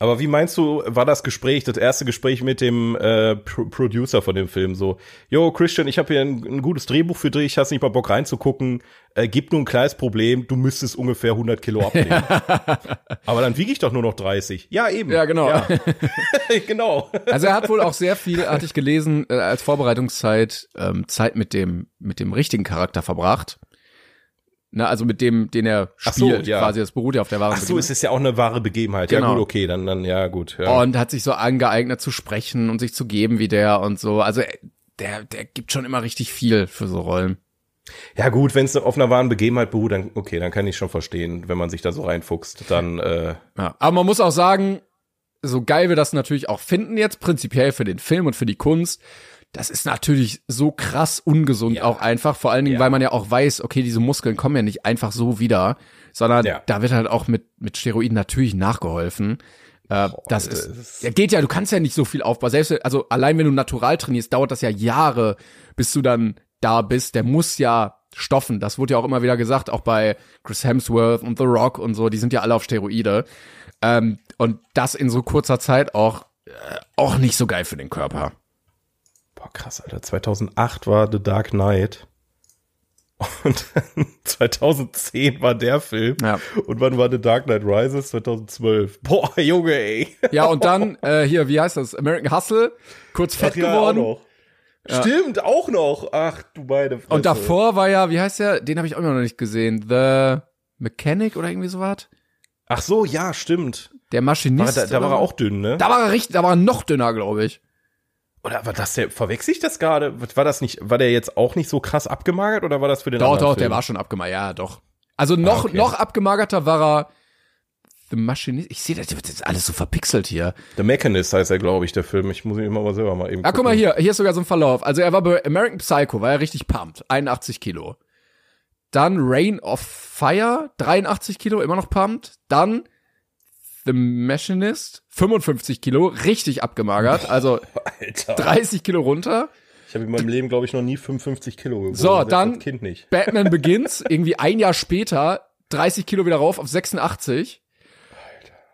Aber wie meinst du, war das Gespräch, das erste Gespräch mit dem äh, Pro Producer von dem Film so, yo Christian, ich habe hier ein, ein gutes Drehbuch für dich, hast nicht mal Bock reinzugucken, äh, gibt nur ein kleines Problem, du müsstest ungefähr 100 Kilo abnehmen. Aber dann wiege ich doch nur noch 30. Ja, eben. Ja, genau. Ja. genau. Also er hat wohl auch sehr viel, hatte ich gelesen, äh, als Vorbereitungszeit ähm, Zeit mit dem mit dem richtigen Charakter verbracht. Na, also mit dem, den er Ach so, spielt, ja. quasi. Das beruht ja auf der wahren Ach so, es ist ja auch eine wahre Begebenheit. Ja Genau. gut, okay, dann dann ja gut. Ja. Und hat sich so angeeignet zu sprechen und sich zu geben wie der und so. Also äh, der, der gibt schon immer richtig viel für so Rollen. Ja gut, wenn es auf einer wahren Begebenheit beruht, dann okay, dann kann ich schon verstehen, wenn man sich da so reinfuchst, dann äh, Ja. Aber man muss auch sagen, so geil wir das natürlich auch finden jetzt, prinzipiell für den Film und für die Kunst, das ist natürlich so krass ungesund Ja. auch einfach, vor allen Dingen, Ja. weil man ja auch weiß, okay, diese Muskeln kommen ja nicht einfach so wieder, sondern Ja. da wird halt auch mit, mit Steroiden natürlich nachgeholfen. Äh, das ist, das ist- ja, geht ja, du kannst ja nicht so viel aufbauen. Selbst, also allein wenn du natural trainierst, dauert das ja Jahre, bis du dann da bist. Der muss ja stoffen. Das wurde ja auch immer wieder gesagt, auch bei Chris Hemsworth und The Rock und so, die sind ja alle auf Steroide. Ähm, und das in so kurzer Zeit auch, äh, auch nicht so geil für den Körper. Boah, krass, Alter. 2008 war The Dark Knight. Und dann 2010 war der Film. Ja. Und wann war The Dark Knight Rises? 2012. Boah, Junge, ey. Ja, und dann, äh, hier, wie heißt das? American Hustle, kurz fett ja, geworden. Auch noch. Stimmt, auch noch. Ach, du beide. Fresse. Und davor war ja, wie heißt der? Den habe ich auch immer noch nicht gesehen. The Mechanic oder irgendwie sowas? Ach so, ja, stimmt. Der War, Maschinist. da, da war er auch dünn, ne? Da war er richtig, da war er noch dünner, glaube ich. Oder war das der, verwechsel ich das gerade? War das nicht, war der jetzt auch nicht so krass abgemagert oder war das für den Doch, doch, der Film? war schon abgemagert. Ja, doch. Also noch, Ah, okay. noch abgemagerter war er The Machinist. Ich sehe, das ist alles so verpixelt hier. The Mechanist heißt er, glaube ich, der Film. Ich muss ihn immer mal selber mal eben Ah, guck mal hier, hier ist sogar so ein Verlauf. Also er war bei American Psycho, war er richtig pumped, 81 Kilo. Dann Rain of Fire, 83 Kilo, immer noch pumped. Dann The Machinist, 55 Kilo, richtig abgemagert, also Alter. 30 Kilo runter. Ich habe in meinem Leben, glaube ich, noch nie 55 Kilo gewogen. So, dann-. Batman Begins, irgendwie ein Jahr später, 30 Kilo wieder rauf auf 86.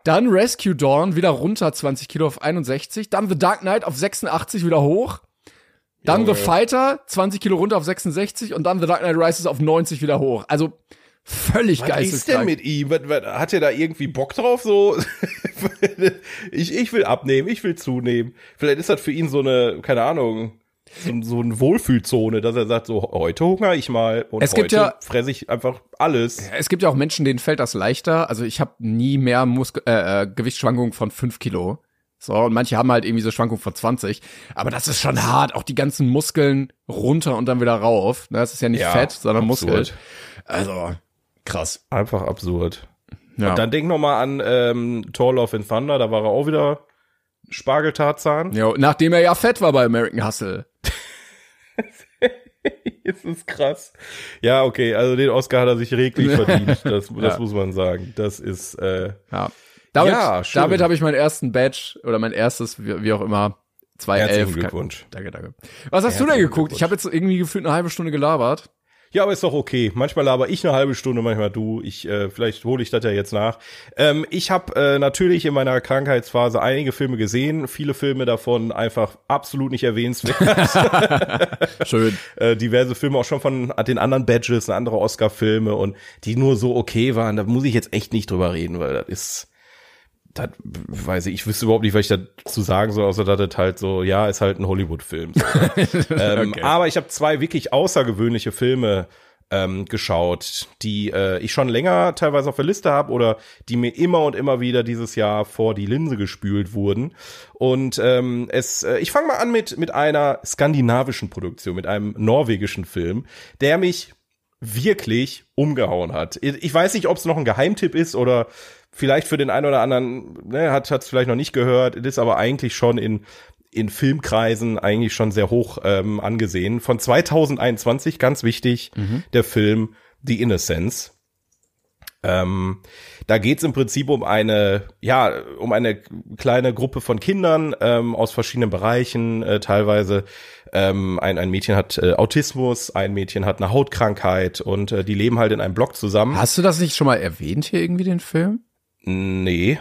Dann Rescue Dawn, wieder runter 20 Kilo auf 61. Dann The Dark Knight auf 86 wieder hoch. Dann Junge. The Fighter, 20 Kilo runter auf 66 und dann The Dark Knight Rises auf 90 wieder hoch. Also völlig Was ist denn mit ihm? Hat er da irgendwie Bock drauf? So, ich, ich will abnehmen, ich will zunehmen. Vielleicht ist das für ihn so eine, keine Ahnung, so, so eine Wohlfühlzone, dass er sagt, so heute hungere ich mal und Es gibt heute ja- fresse ich einfach alles. Es gibt ja auch Menschen, denen fällt das leichter. Also ich habe nie mehr Muskel äh, äh, Gewichtsschwankungen von 5 Kilo. So, und manche haben halt irgendwie so Schwankungen von 20. Aber das ist schon hart. Auch die ganzen Muskeln runter und dann wieder rauf. Ne, Das ist ja nicht Ja, Fett, sondern absurd. Muskel. Also, krass. Einfach absurd. Ja. Und dann denk noch mal an ähm, Thor Love and Thunder, da war er auch wieder Spargeltarzan. ja, nachdem er ja fett war bei American Hustle. Das ist krass. Ja, okay, also den Oscar hat er sich reglich verdient. Das, das Ja. muss man sagen. Das ist äh, Ja. Damit, Ja, schön. damit habe ich meinen ersten Badge oder mein erstes, wie, wie auch immer, 211. herzlichen Glückwunsch. Danke, danke. Was hast du denn Herzlichen geguckt? Ich habe jetzt irgendwie gefühlt eine halbe Stunde gelabert. Ja, aber ist doch okay. Manchmal laber ich eine halbe Stunde, manchmal du. Ich äh, vielleicht hole ich das ja jetzt nach. Ähm, ich habe äh, natürlich in meiner Krankheitsphase einige Filme gesehen, viele Filme davon einfach absolut nicht erwähnenswert. Schön. äh, diverse Filme auch schon von den anderen Badges, andere Oscar-Filme und die nur so okay waren. Da muss ich jetzt echt nicht drüber reden, weil das ist das weiß ich, ich wüsste überhaupt nicht, was ich dazu sagen soll, außer dass das halt so, ja, ist halt ein Hollywood-Film. So. ähm, Okay. Aber ich habe zwei wirklich außergewöhnliche Filme ähm, geschaut, die äh, ich schon länger teilweise auf der Liste habe oder die mir immer und immer wieder dieses Jahr vor die Linse gespült wurden. Und ähm, es, äh, ich fange mal an mit mit einer skandinavischen Produktion, mit einem norwegischen Film, der mich wirklich umgehauen hat. Ich weiß nicht, ob es noch ein Geheimtipp ist oder vielleicht für den einen oder anderen ne, hat es vielleicht noch nicht gehört. Ist aber eigentlich schon in in Filmkreisen eigentlich schon sehr hoch ähm, angesehen. Von 2021, ganz wichtig, der Film The Innocence. Ähm, da geht's im Prinzip um eine, ja, um eine kleine Gruppe von Kindern ähm, aus verschiedenen Bereichen. Äh, teilweise ähm, ein, ein Mädchen hat äh, Autismus, ein Mädchen hat eine Hautkrankheit und äh, die leben halt in einem Block zusammen. Hast du das nicht schon mal erwähnt hier irgendwie, den Film? Nee,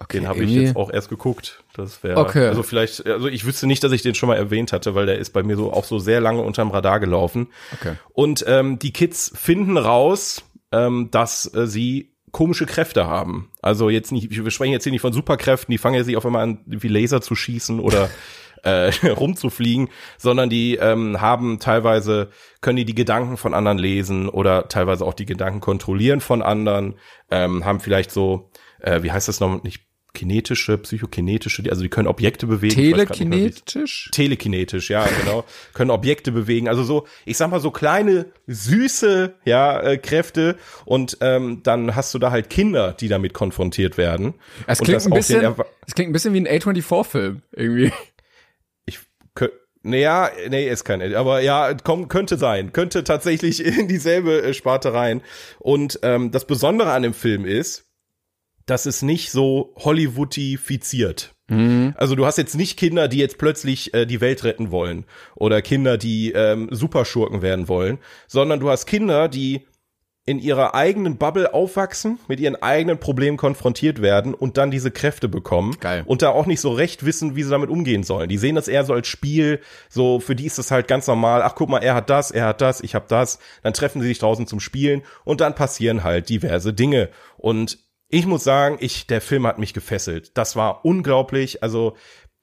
Okay, den habe ich jetzt auch erst geguckt. Das wäre Okay. also vielleicht, also ich wüsste nicht, dass ich den schon mal erwähnt hatte, weil der ist bei mir so auch so sehr lange unterm Radar gelaufen. Okay. Und ähm, die Kids finden raus, ähm, dass äh, sie komische Kräfte haben. Also jetzt nicht, wir sprechen jetzt hier nicht von Superkräften, die fangen jetzt nicht auf einmal an, wie Laser zu schießen oder äh, rumzufliegen, sondern die ähm, haben teilweise, können die die Gedanken von anderen lesen oder teilweise auch die Gedanken kontrollieren von anderen, ähm, haben vielleicht so, äh, wie heißt das noch, nicht kinetische, psychokinetische, also die können Objekte bewegen. Nicht mehr, Telekinetisch? telekinetisch, ja, genau, können Objekte bewegen, also so, ich sag mal so kleine süße, ja, äh, Kräfte und ähm, dann hast du da halt Kinder, die damit konfrontiert werden. Es klingt, das ein bisschen, es klingt ein bisschen wie ein A24-Film, irgendwie. Naja, nee, ist kein, aber ja, komm, könnte sein, könnte tatsächlich in dieselbe äh, Sparte rein. Und ähm, das Besondere an dem Film ist, dass es nicht so Hollywoodifiziert. Also du hast jetzt nicht Kinder, die jetzt plötzlich äh, die Welt retten wollen oder Kinder, die ähm, Superschurken werden wollen, sondern du hast Kinder, die in ihrer eigenen Bubble aufwachsen, mit ihren eigenen Problemen konfrontiert werden und dann diese Kräfte bekommen. Geil. Und da auch nicht so recht wissen, wie sie damit umgehen sollen. Die sehen das eher so als Spiel, so für die ist das halt ganz normal. Ach, guck mal, er hat das, er hat das, ich hab das. Dann treffen sie sich draußen zum Spielen und dann passieren halt diverse Dinge. Und ich muss sagen, ich, der Film hat mich gefesselt. Das war unglaublich. Also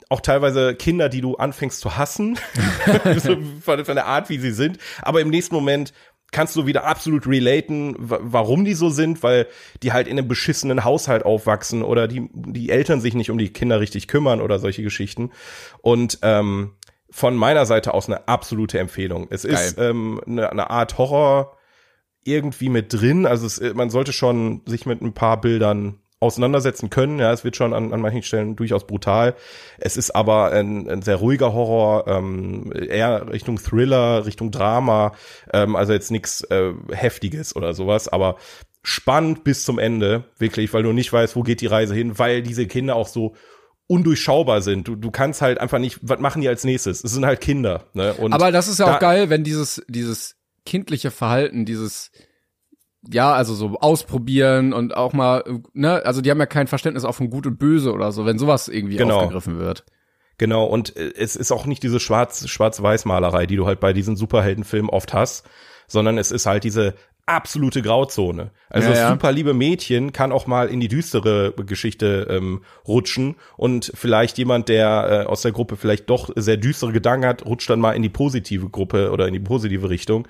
auch teilweise Kinder, die du anfängst zu hassen, von der Art, wie sie sind. Aber im nächsten Moment kannst du wieder absolut relaten, warum die so sind, weil die halt in einem beschissenen Haushalt aufwachsen oder die, die Eltern sich nicht um die Kinder richtig kümmern oder solche Geschichten. Und ähm, von meiner Seite aus eine absolute Empfehlung. Es Geil. ist ähm, eine, eine Art Horror irgendwie mit drin. Also es, man sollte schon sich mit ein paar Bildern auseinandersetzen können. Ja, es wird schon an, an manchen Stellen durchaus brutal. Es ist aber ein, ein sehr ruhiger Horror, ähm, eher Richtung Thriller, Richtung Drama. Ähm, also jetzt nichts äh, Heftiges oder sowas, aber spannend bis zum Ende, wirklich, weil du nicht weißt, wo geht die Reise hin, weil diese Kinder auch so undurchschaubar sind. Du, du kannst halt einfach nicht, was machen die als nächstes? Es sind halt Kinder. Ne? Und aber das ist ja da, auch geil, wenn dieses, dieses kindliche Verhalten, dieses ja, also so ausprobieren und auch mal, ne, also die haben ja kein Verständnis auch von Gut und Böse oder so, wenn sowas irgendwie genau. aufgegriffen wird. Genau, und äh, es ist auch nicht diese Schwarz, Schwarz-Weiß-Malerei, die du halt bei diesen Superheldenfilmen oft hast, sondern es ist halt diese absolute Grauzone. Also ja, das ja. super liebe Mädchen kann auch mal in die düstere Geschichte ähm, rutschen und vielleicht jemand, der äh, aus der Gruppe vielleicht doch sehr düstere Gedanken hat, rutscht dann mal in die positive Gruppe oder in die positive Richtung.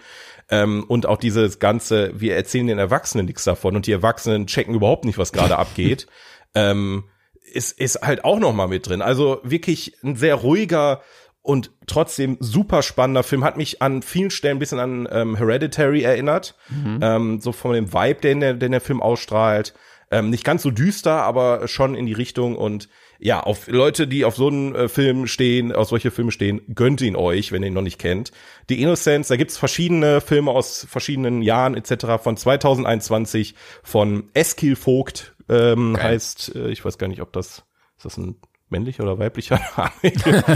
Ähm, und auch dieses ganze, wir erzählen den Erwachsenen nichts davon und die Erwachsenen checken überhaupt nicht, was gerade abgeht. Ähm, ist, ist halt auch noch mal mit drin. Also wirklich ein sehr ruhiger und trotzdem super spannender Film. Hat mich an vielen Stellen ein bisschen an ähm, Hereditary erinnert. Mhm. Ähm, so von dem Vibe, den der, den der Film ausstrahlt. Ähm, nicht ganz so düster, aber schon in die Richtung und ja, auf Leute, die auf so einen äh, Film stehen, auf solche Filme stehen, gönnt ihn euch, wenn ihr ihn noch nicht kennt. Die Innocence, da gibt's verschiedene Filme aus verschiedenen Jahren etc. von 2021 von Eskil Vogt ähm, heißt, äh, ich weiß gar nicht, ob das ist das ein männlicher oder weiblicher Name?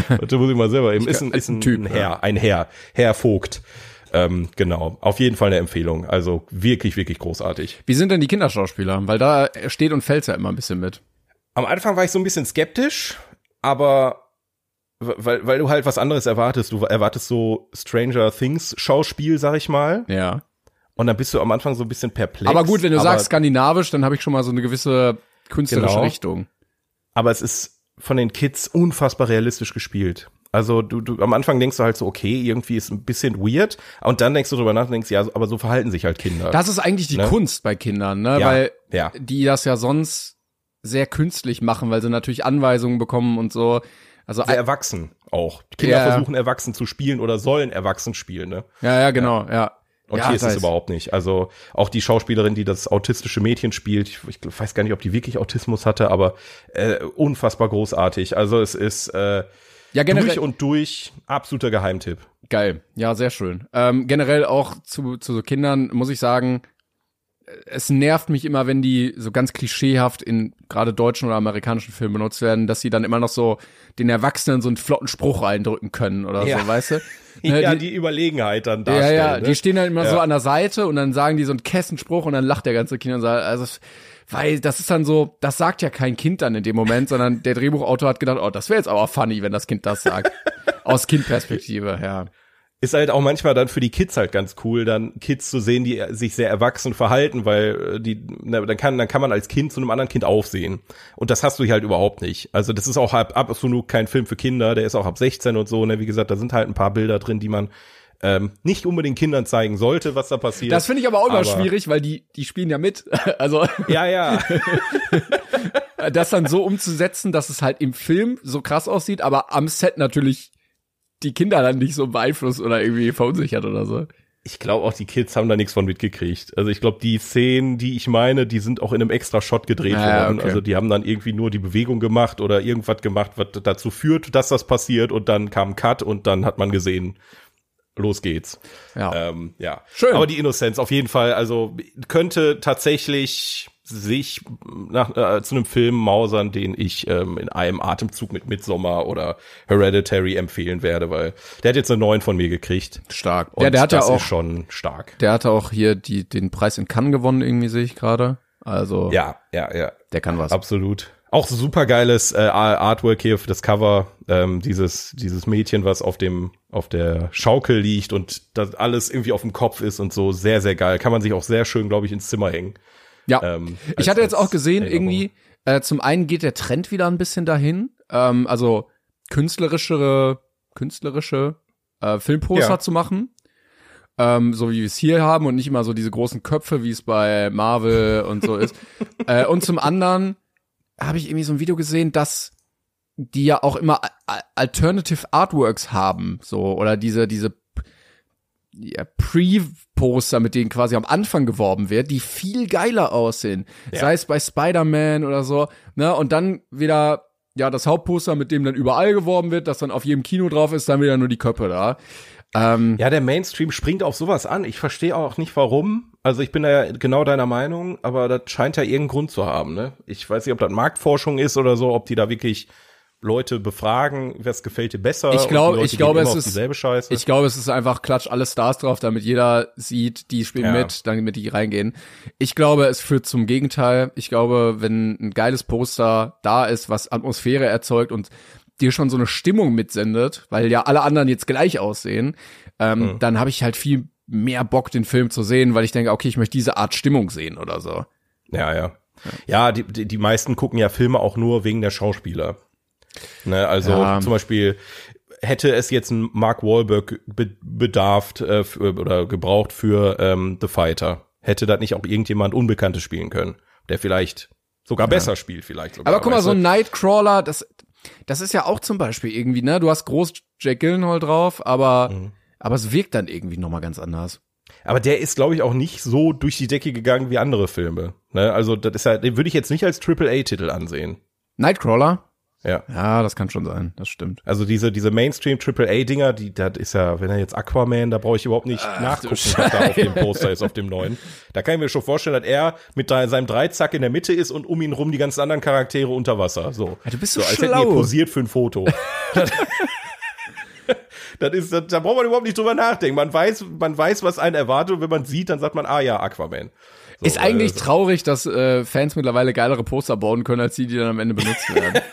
Warte, muss ich mal selber eben. Ist ein, ist ein, Typ, ein Herr, ein Herr, Herr Vogt. Ähm, genau, auf jeden Fall eine Empfehlung. Also wirklich, wirklich großartig. Wie sind denn die Kinderschauspieler? Weil da steht und fällt ja immer ein bisschen mit. Am Anfang war ich so ein bisschen skeptisch, aber weil, weil du halt was anderes erwartest. Du erwartest so Stranger Things Schauspiel, sag ich mal. Ja. Und dann bist du am Anfang so ein bisschen perplex. Aber gut, wenn du sagst skandinavisch, dann habe ich schon mal so eine gewisse künstlerische genau. Richtung. Aber es ist von den Kids unfassbar realistisch gespielt. Also du, du am Anfang denkst du halt so, okay, irgendwie ist ein bisschen weird, und dann denkst du drüber nach und denkst, ja, aber so verhalten sich halt Kinder. Das ist eigentlich die ne? Kunst bei Kindern, ne? Ja, weil ja. die das ja sonst sehr künstlich machen, weil sie natürlich Anweisungen bekommen und so. Also sehr erwachsen auch. Kinder ja. versuchen erwachsen zu spielen oder sollen erwachsen spielen, ne? Ja, ja, genau, ja. ja. Und ja, hier ist es überhaupt nicht. Also auch die Schauspielerin, die das autistische Mädchen spielt, ich, ich weiß gar nicht, ob die wirklich Autismus hatte, aber äh, unfassbar großartig. Also es ist äh, ja, generell, durch und durch absoluter Geheimtipp. Geil, ja, sehr schön. Ähm, generell auch zu, zu so Kindern muss ich sagen, es nervt mich immer, wenn die so ganz klischeehaft in gerade deutschen oder amerikanischen Filmen benutzt werden, dass sie dann immer noch so den Erwachsenen so einen flotten Spruch reindrücken können oder ja. so, weißt du? Ne, ja, die, die, Überlegenheit dann darstellen. Ja, ja, ne? die stehen dann immer ja. so an der Seite und dann sagen die so einen Kessenspruch und dann lacht der ganze Kind und sagt, also weil das ist dann so, das sagt ja kein Kind dann in dem Moment, sondern der Drehbuchautor hat gedacht, oh, das wäre jetzt aber funny, wenn das Kind das sagt. Aus Kindperspektive, ja ist halt auch manchmal dann für die Kids halt ganz cool, dann Kids zu sehen, die sich sehr erwachsen verhalten, weil äh, die, na, dann kann, dann kann man als Kind zu einem anderen Kind aufsehen. Und das hast du hier halt überhaupt nicht. Also das ist auch ab, absolut kein Film für Kinder, der ist auch ab 16 und so, ne, wie gesagt, da sind halt ein paar Bilder drin, die man ähm, nicht unbedingt Kindern zeigen sollte, was da passiert. Das finde ich aber auch immer schwierig, weil die, die spielen ja mit. also. Ja, ja. das dann so umzusetzen, dass es halt im Film so krass aussieht, aber am Set natürlich die Kinder dann nicht so beeinflusst oder irgendwie verunsichert oder so. Ich glaube auch, die Kids haben da nichts von mitgekriegt. Also ich glaube, die Szenen, die ich meine, die sind auch in einem extra Shot gedreht ah, worden. Okay. Also die haben dann irgendwie nur die Bewegung gemacht oder irgendwas gemacht, was dazu führt, dass das passiert und dann kam ein Cut und dann hat man gesehen, los geht's. Ja. Ähm, ja. Schön. Aber die Innozenz auf jeden Fall, also könnte tatsächlich sich nach, äh, zu einem Film mausern, den ich ähm, in einem Atemzug mit Midsommar oder Hereditary empfehlen werde, weil der hat jetzt eine 9 von mir gekriegt. Stark. Und ja, der hat ja auch schon stark. Der hatte auch hier die den Preis in Cannes gewonnen, irgendwie sehe ich gerade. Also ja, ja, ja. Der kann was. Absolut. Auch super geiles äh, Artwork hier für das Cover, ähm, dieses dieses Mädchen, was auf dem auf der Schaukel liegt und das alles irgendwie auf dem Kopf ist und so sehr sehr geil. Kann man sich auch sehr schön, glaube ich, ins Zimmer hängen. Ja. Ähm, als, ich hatte jetzt auch gesehen, irgendwie, äh, zum einen geht der Trend wieder ein bisschen dahin, ähm, also künstlerischere, künstlerische äh, Filmposter ja. zu machen. ähm, so wie wir es hier haben und nicht immer so diese großen Köpfe, wie es bei Marvel und so ist. Äh, und zum anderen habe ich irgendwie so ein Video gesehen, dass die ja auch immer A- Alternative Artworks haben, so oder diese diese ja, Pre-Poster, mit denen quasi am Anfang geworben wird, die viel geiler aussehen. Sei es bei Spider-Man oder so, ne? Und dann wieder, ja, das Hauptposter, mit dem dann überall geworben wird, das dann auf jedem Kino drauf ist, dann wieder nur die Köpfe da. Ähm, Ja, der Mainstream springt auf sowas an. Ich verstehe auch nicht warum. Also ich bin da ja genau deiner Meinung, aber das scheint ja irgendeinen Grund zu haben, ne? Ich weiß nicht, ob das Marktforschung ist oder so, ob die da wirklich Leute befragen, was gefällt dir besser. Ich glaube, ich glaube, es ist, ich glaube, es ist einfach klatsch alle Stars drauf, damit jeder sieht, die spielen Ja. mit, damit die reingehen. Ich glaube, es führt zum Gegenteil. Ich glaube, wenn ein geiles Poster da ist, was Atmosphäre erzeugt und dir schon so eine Stimmung mitsendet, weil ja alle anderen jetzt gleich aussehen, ähm, Hm. dann habe ich halt viel mehr Bock, den Film zu sehen, weil ich denke, okay, ich möchte diese Art Stimmung sehen oder so. Ja, ja. Ja, die, die meisten gucken ja Filme auch nur wegen der Schauspieler. Ne, also Ja. zum Beispiel hätte es jetzt ein Mark Wahlberg be bedarft äh, für, oder gebraucht für ähm, The Fighter, hätte das nicht auch irgendjemand Unbekanntes spielen können, der vielleicht sogar besser spielt, vielleicht sogar. Aber guck mal, so ein? Nightcrawler, das, das ist ja auch zum Beispiel irgendwie, ne? Du hast groß Jack Gyllenhaal drauf, aber, Mhm. aber es wirkt dann irgendwie nochmal ganz anders. Aber der ist, glaube ich, auch nicht so durch die Decke gegangen wie andere Filme. Ne? Also das ist ja, den würde ich jetzt nicht als Triple A Titel ansehen. Nightcrawler? Ja. Ja, das kann schon sein, das stimmt. Also diese, diese Mainstream Triple A Dinger, die, das ist ja, wenn er jetzt Aquaman, da brauche ich überhaupt nicht nachgucken, was da auf dem Poster ist, auf dem neuen. Da kann ich mir schon vorstellen, dass er mit seinem Dreizack in der Mitte ist und um ihn rum die ganzen anderen Charaktere unter Wasser. So. Ja, du bist so so als hätten schlau. die posiert für ein Foto. das ist, das, da braucht man überhaupt nicht drüber nachdenken. Man weiß, man weiß, was einen erwartet und wenn man sieht, dann sagt man, ah ja, Aquaman. So, ist eigentlich äh, traurig, dass äh, Fans mittlerweile geilere Poster bauen können, als die, die dann am Ende benutzt werden.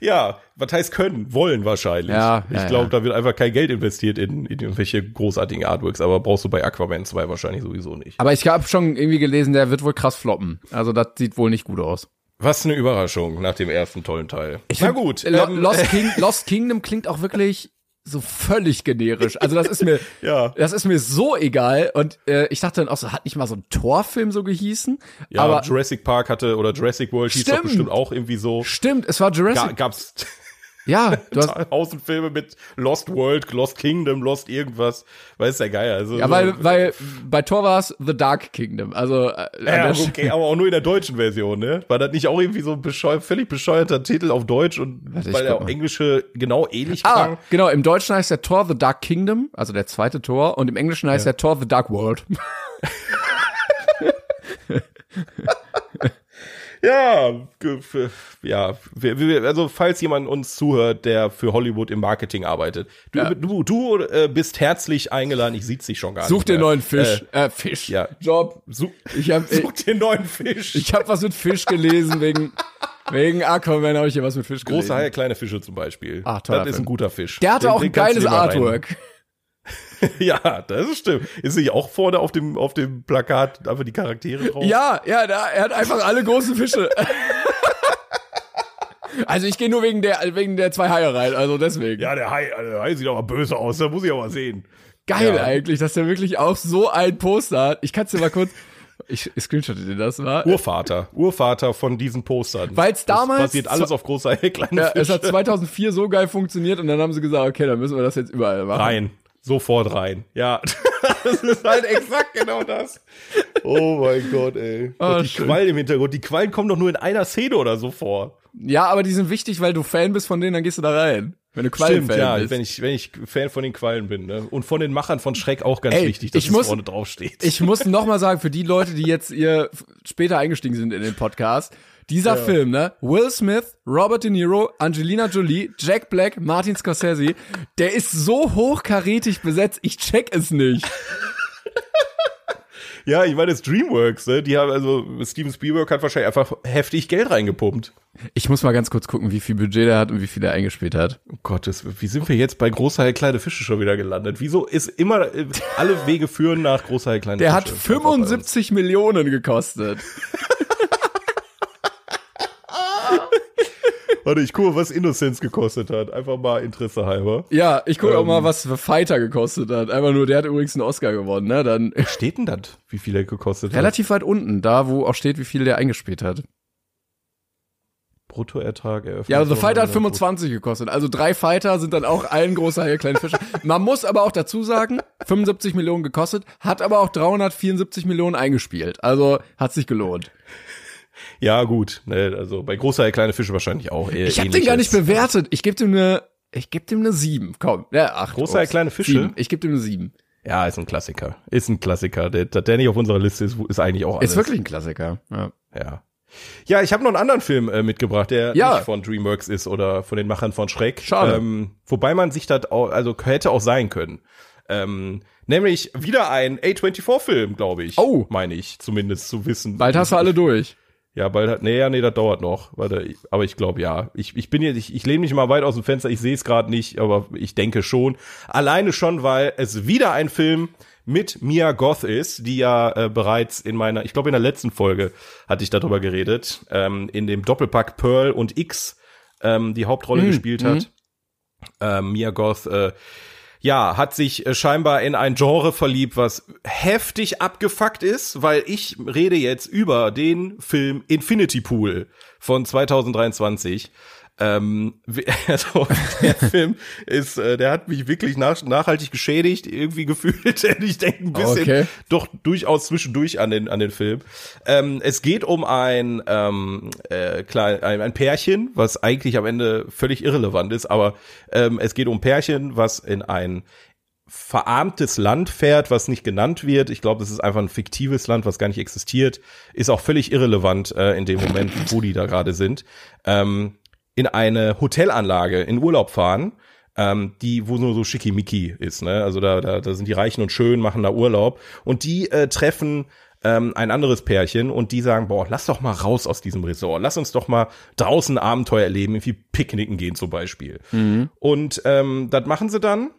Ja, was heißt können? Wollen wahrscheinlich. Ja, ich ja, glaube, ja. da wird einfach kein Geld investiert in, in irgendwelche großartigen Artworks, aber brauchst du bei Aquaman 2 wahrscheinlich sowieso nicht. aber ich habe schon irgendwie gelesen, der wird wohl krass floppen. Also das sieht wohl nicht gut aus. Was eine Überraschung nach dem ersten tollen Teil. Na gut. Lo ähm, Lost, King Lost Kingdom klingt auch wirklich so völlig generisch. Also das ist mir, Ja. das ist mir so egal. Und äh, ich dachte dann auch so, hat nicht mal so ein Torfilm so gehießen? ja, aber Jurassic Park hatte oder Jurassic World hieß doch Stimmt. bestimmt auch irgendwie so. stimmt, es war Jurassic. Ga, gab's ja, du hast, tausend Filme mit Lost World, Lost Kingdom, Lost irgendwas. Weiß der Geier. Also, ja, weil, weil bei Tor war es The Dark Kingdom. Also äh, Ja, der okay, aber auch nur in der deutschen Version, ne? War das nicht auch irgendwie so ein bescheu völlig bescheuerter Titel auf Deutsch und Warte, weil er mal. englische genau ähnlich Ah, klang? genau, im Deutschen heißt der Tor The Dark Kingdom, also der zweite Tor, und im Englischen heißt der Tor The Dark World. Ja, ja, also falls jemand uns zuhört, der für Hollywood im Marketing arbeitet, du, Ja. du, du äh, bist herzlich eingeladen. Ich sieht's dich schon gar Such nicht. dir mehr. neuen Fisch. Äh, Fisch. ja. Job. Such, Ich hab, such dir einen neuen Fisch. ich hab was mit Fisch gelesen, wegen, wegen Aquaman habe ich hier was mit Fisch gelesen. Große Haie, kleine Fische zum Beispiel. Ah, toller das ist ein guter Fisch. Der hatte Den- auch den ein geiles mal rein- Artwork. Ja, das ist stimmt. Ist nicht auch vorne auf dem, auf dem Plakat einfach die Charaktere drauf? Ja, ja, da, er hat einfach alle großen Fische. also ich gehe nur wegen der, wegen der zwei Haie rein, also deswegen. Ja, der Hai, also der Hai sieht aber böse aus, da muss ich aber sehen. Geil Ja. eigentlich, dass der wirklich auch so ein Poster hat. Ich kann es dir mal kurz, ich, screenshotte dir das, war. Urvater, Urvater von diesen Postern. Weil's damals- Das basiert alles auf großer Hai, kleine Ja, es hat 2004 so geil funktioniert und dann haben sie gesagt, okay, dann müssen wir das jetzt überall machen. rein. Sofort rein. Ja. das ist halt exakt genau das. Oh mein Gott, ey. Ah, Und die schön. Quallen im Hintergrund. Die Quallen kommen doch nur in einer Szene oder so vor. Ja, aber die sind wichtig, weil du Fan bist von denen, dann gehst du da rein. Wenn du Quallenfan ja, bist. wenn ich, wenn ich Fan von den Quallen bin, ne? Und von den Machern von Schreck auch ganz Ey, wichtig, dass ich es muss- vorne draufsteht. Ich muss noch mal sagen, für die Leute, die jetzt ihr später eingestiegen sind in den Podcast, dieser Film, ne? Will Smith, Robert De Niro, Angelina Jolie, Jack Black, Martin Scorsese, der ist so hochkarätig besetzt, ich check es nicht. Ja, ich meine, das Dreamworks, ne? Die haben, also, Steven Spielberg hat wahrscheinlich einfach heftig Geld reingepumpt. Ich muss mal ganz kurz gucken, wie viel Budget der hat und wie viel er eingespielt hat. Oh Gottes, wie sind wir jetzt bei großer Hai, kleine Fische schon wieder gelandet? Wieso ist immer, äh, alle Wege führen nach großer Hai, kleine Der Fische? hat 75 Millionen gekostet. Warte, ich gucke, was Innocence gekostet hat. Einfach mal Interesse halber. Ja, ich gucke auch Ähm. mal, was für Fighter gekostet hat. Einfach nur, der hat übrigens einen Oscar gewonnen, ne? Dann Steht denn das, wie viel er gekostet hat? relativ weit unten, da wo auch steht, wie viel der eingespielt hat. Bruttoertrag eröffnet. Ja, also The Fighter hat ne? 25 gekostet. Also drei Fighter sind dann auch ein großer Haie, kleine Fische. Man muss aber auch dazu sagen, 75 Millionen gekostet, hat aber auch 374 Millionen eingespielt. Also hat sich gelohnt. Ja, gut. Ne, also bei großer kleine Fische wahrscheinlich auch. Ich habe den gar nicht bewertet. Ich gebe dem eine, ich gebe dem eine 7. Komm, ja, acht. Großer Ups. kleine Fische? Sieben. Ich gebe dem eine 7. Ja, ist ein Klassiker. Ist ein Klassiker. Der, der nicht auf unserer Liste ist, ist eigentlich auch alles. Ist wirklich ein Klassiker. Ja. Ja. Ja, ich habe noch einen anderen Film äh, mitgebracht, der Ja. nicht von DreamWorks ist oder von den Machern von Schreck. Schade. Ähm, wobei man sich das auch, also hätte auch sein können. Ähm, nämlich wieder ein A24-Film, glaube ich. Oh. Meine ich, zumindest zu wissen. Bald hast du alle durch. Ja, bald nee, ja, nee, das dauert noch. Warte, ich, aber ich glaube ja. Ich, ich bin jetzt, ich, ich lehne mich mal weit aus dem Fenster, ich sehe es gerade nicht, aber ich denke schon. Alleine schon, weil es wieder ein Film mit Mia Goth ist, die ja äh, bereits in meiner, ich glaube in der letzten Folge hatte ich darüber geredet, ähm, in dem Doppelpack Pearl und X ähm, die Hauptrolle gespielt hat. Ähm, Mia Goth, äh, ja, hat sich äh, scheinbar in ein Genre verliebt, was heftig abgefuckt ist, weil ich rede jetzt über den Film Infinity Pool von 2023. Ähm, also der Film ist, äh, der hat mich wirklich nach, nachhaltig geschädigt, irgendwie gefühlt. ich denke ein bisschen Okay. doch durchaus zwischendurch an den an den Film. Ähm, es geht um ein ähm, äh, klar ein, ein Pärchen, was eigentlich am Ende völlig irrelevant ist, aber ähm, es geht um ein Pärchen, was in ein verarmtes Land fährt, was nicht genannt wird. Ich glaube, es ist einfach ein fiktives Land, was gar nicht existiert. Ist auch völlig irrelevant äh, in dem Moment, wo die da gerade sind. Ähm, in eine Hotelanlage in Urlaub fahren, ähm, die, wo nur so schickimicki ist, ne? Also da, da, da sind die Reichen und Schön, machen da Urlaub. Und die äh, treffen ähm, ein anderes Pärchen und die sagen, boah, lass doch mal raus aus diesem Resort. Lass uns doch mal draußen Abenteuer erleben, irgendwie picknicken gehen zum Beispiel. Und ähm, das machen sie dann.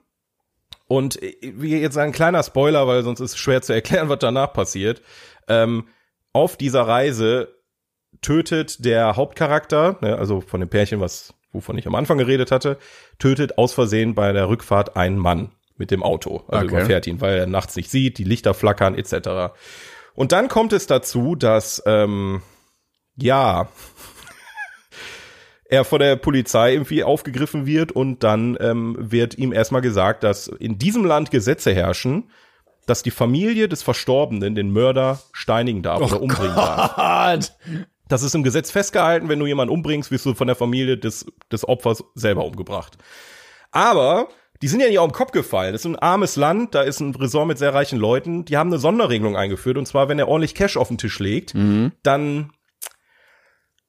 Und äh, wie jetzt ein kleiner Spoiler, weil sonst ist es schwer zu erklären, was danach passiert. Ähm, auf dieser Reise tötet der Hauptcharakter, ne, also von dem Pärchen, was wovon ich am Anfang geredet hatte, tötet aus Versehen bei der Rückfahrt einen Mann mit dem Auto. Also Okay. überfährt ihn, weil er nachts nicht sieht, die Lichter flackern etc. Und dann kommt es dazu, dass ähm, ja er von der Polizei irgendwie aufgegriffen wird und dann ähm, wird ihm erstmal gesagt, dass in diesem Land Gesetze herrschen, dass die Familie des Verstorbenen den Mörder steinigen darf oder umbringen darf. Das ist im Gesetz festgehalten, wenn du jemanden umbringst, wirst du von der Familie des, des Opfers selber umgebracht. Aber die sind ja nicht auf den Kopf gefallen. Das ist ein armes Land, da ist ein Resort mit sehr reichen Leuten. Die haben eine Sonderregelung eingeführt. Und zwar, wenn er ordentlich Cash auf den Tisch legt, dann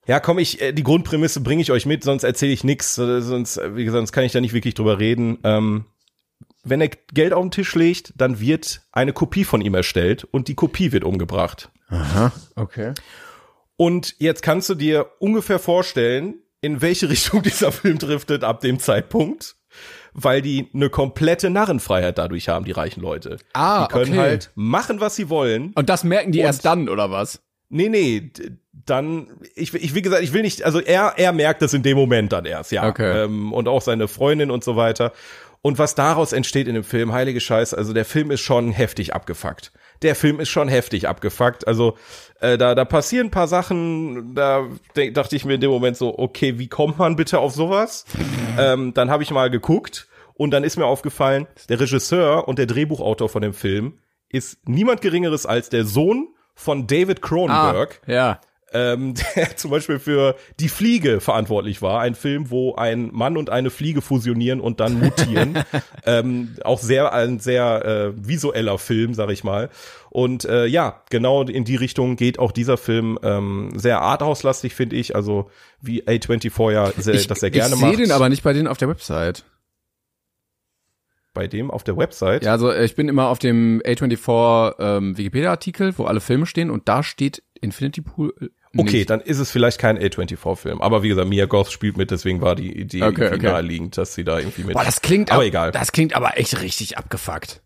ja, komm, ich, äh, die Grundprämisse bringe ich euch mit, sonst erzähle ich nix, äh, sonst, äh, wie gesagt, sonst kann ich da nicht wirklich drüber reden. Ähm, wenn er Geld auf den Tisch legt, dann wird eine Kopie von ihm erstellt und die Kopie wird umgebracht. Okay. Und jetzt kannst du dir ungefähr vorstellen, in welche Richtung dieser Film driftet ab dem Zeitpunkt, weil die eine komplette Narrenfreiheit dadurch haben, die reichen Leute. Ah, die können okay. halt machen, was sie wollen. Und das merken die erst dann, oder was? Nee, nee, dann, ich, ich, wie gesagt, ich will nicht, also er, er merkt das in dem Moment dann erst, ja. Okay. Ähm, und auch seine Freundin und so weiter. Und was daraus entsteht in dem Film, heilige Scheiße, also der Film ist schon heftig abgefuckt. Der Film ist schon heftig abgefuckt. Also äh, da, da passieren ein paar Sachen, da dachte ich mir in dem Moment so, okay, wie kommt man bitte auf sowas? ähm, dann habe ich mal geguckt und dann ist mir aufgefallen, der Regisseur und der Drehbuchautor von dem Film ist niemand Geringeres als der Sohn von David Cronenberg Ah, ja. Ähm, der zum Beispiel für Die Fliege verantwortlich war. Ein Film, wo ein Mann und eine Fliege fusionieren und dann mutieren. ähm, auch sehr ein sehr äh, visueller Film, sag ich mal. Und äh, ja, genau in die Richtung geht auch dieser Film ähm, sehr arthauslastig, finde ich. Also wie A24 ja sehr, Ich, das sehr gerne ich macht. sehe den aber nicht bei denen auf der Website. bei dem auf der Website. Ja, also äh, ich bin immer auf dem A24 ähm, Wikipedia-Artikel, wo alle Filme stehen und da steht Infinity Pool. Okay, nicht. dann ist es vielleicht kein A24-Film. Aber wie gesagt, Mia Goth spielt mit, deswegen war die Idee Okay, okay. naheliegend, dass sie da irgendwie mit. Boah, das klingt aber ab- egal. Das klingt aber echt richtig abgefuckt.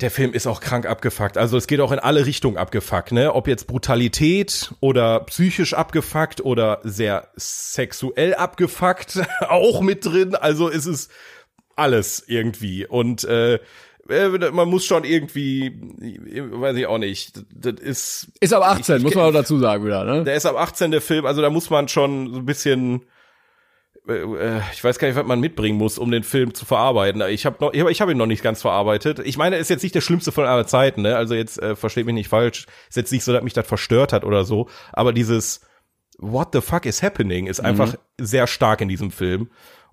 der Film ist auch krank abgefuckt. Also es geht auch in alle Richtungen abgefuckt, ne? Ob jetzt Brutalität oder psychisch abgefuckt oder sehr sexuell abgefuckt auch mit drin. Also es ist alles irgendwie. Und äh, man muss schon irgendwie, weiß ich auch nicht, das ist. Ist ab 18, ich, muss man auch dazu sagen wieder, ne? Der ist ab 18 der Film, also da muss man schon so ein bisschen äh, ich weiß gar nicht, was man mitbringen muss, um den Film zu verarbeiten. Ich habe noch, ich habe ihn noch nicht ganz verarbeitet. Ich meine, ist jetzt nicht der schlimmste von aller Zeiten, ne? Also jetzt äh, versteht mich nicht falsch. Ist jetzt nicht so, dass mich das verstört hat oder so. Aber dieses What the fuck is happening ist einfach mhm. sehr stark in diesem Film.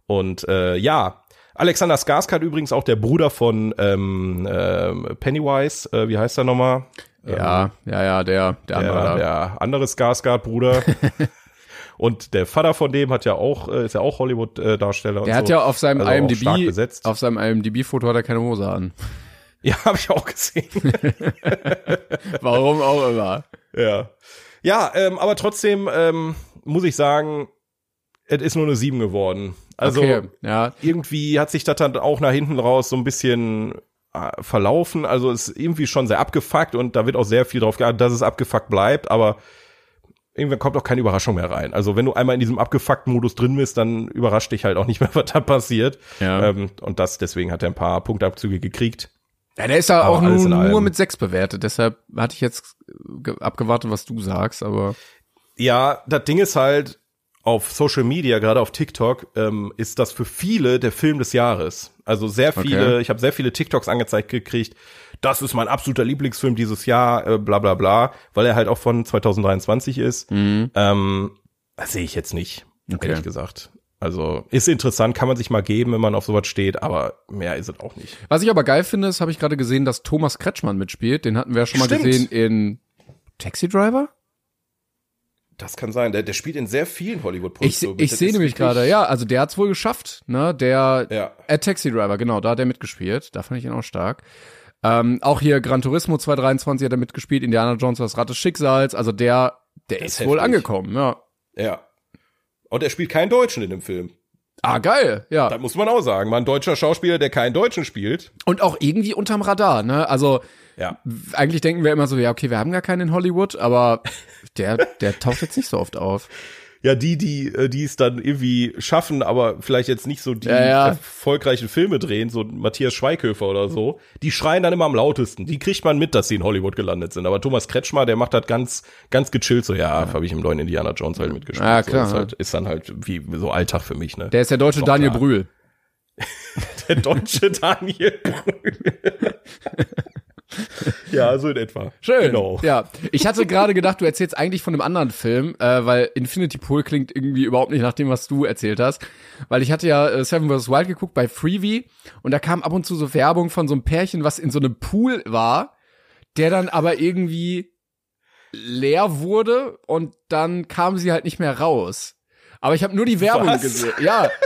Und äh, ja, Alexander Skarsgård übrigens auch der Bruder von ähm, äh, Pennywise. Äh, wie heißt er nochmal? Ja, ähm, ja, ja, der, der andere. Der, der andere Skarsgård-Bruder. Und der Vater von dem hat ja auch, äh, ist ja auch Hollywood-Darsteller. Der hat so. ja auf seinem also IMDb, auf seinem IMDb-Foto hat er keine Hose an. Ja, habe ich auch gesehen. Warum auch immer. Ja. Ja, ähm, aber trotzdem ähm, muss ich sagen, es ist nur eine 7 geworden. Also okay, ja. irgendwie hat sich das dann auch nach hinten raus so ein bisschen äh, verlaufen. Also es ist irgendwie schon sehr abgefuckt und da wird auch sehr viel drauf geachtet, dass es abgefuckt bleibt, aber irgendwann kommt auch keine Überraschung mehr rein. Also wenn du einmal in diesem abgefuckten Modus drin bist, dann überrascht dich halt auch nicht mehr, was da passiert. Ja. Ähm, und das, deswegen hat er ein paar Punktabzüge gekriegt. Ja, der ist ja auch nur, nur mit sechs bewertet. Deshalb hatte ich jetzt abgewartet, was du sagst, aber. Ja, das Ding ist halt, auf Social Media, gerade auf TikTok, ähm, ist das für viele der Film des Jahres. Also sehr viele, okay. ich habe sehr viele TikToks angezeigt gekriegt, das ist mein absoluter Lieblingsfilm dieses Jahr, äh, bla bla bla, weil er halt auch von 2023 ist. Mhm. Ähm, das sehe ich jetzt nicht, okay. ehrlich gesagt. Also ist interessant, kann man sich mal geben, wenn man auf sowas steht, aber mehr ist es auch nicht. Was ich aber geil finde, ist, habe ich gerade gesehen, dass Thomas Kretschmann mitspielt. Den hatten wir ja schon Stimmt. mal gesehen in Taxi Driver. Das kann sein. Der, der spielt in sehr vielen Hollywood-Produktionen. Ich, ich sehe nämlich gerade, ja, also der hat's wohl geschafft, ne? Der ja. äh, Taxi Driver, genau, da hat er mitgespielt. Da fand ich ihn auch stark. Ähm, auch hier Gran Turismo 223 hat er mitgespielt, Indiana Jones das Rad des Schicksals, also der, der ist, ist wohl angekommen, ja. Ja. Und er spielt keinen Deutschen in dem Film. Ah, geil, ja. Da muss man auch sagen, mal ein deutscher Schauspieler, der keinen Deutschen spielt. Und auch irgendwie unterm Radar, ne? Also, ja. eigentlich denken wir immer so, ja, okay, wir haben gar keinen in Hollywood, aber der, der taucht jetzt nicht so oft auf ja die, die, äh, die es dann irgendwie schaffen, aber vielleicht jetzt nicht so die ja, ja. erfolgreichen Filme drehen, so Matthias Schweighöfer oder so, die schreien dann immer am lautesten. Die kriegt man mit, dass sie in Hollywood gelandet sind. Aber Thomas Kretschmer, der macht das ganz, ganz gechillt, so ja, ja. habe ich im neuen Indiana Jones halt mitgespielt. Ja, klar. So, ist, halt, ist dann halt wie so Alltag für mich, ne? Der ist der deutsche Doch, Daniel klar. Brühl. der deutsche Daniel Brühl. ja, so in etwa. Schön. Genau. Ja, ich hatte gerade gedacht, du erzählst eigentlich von einem anderen Film, äh, weil Infinity Pool klingt irgendwie überhaupt nicht nach dem, was du erzählt hast. Weil ich hatte ja äh, Seven vs. Wild geguckt bei Freebie und da kam ab und zu so Werbung von so einem Pärchen, was in so einem Pool war, der dann aber irgendwie leer wurde und dann kamen sie halt nicht mehr raus. Aber ich habe nur die Werbung was? gesehen. Ja.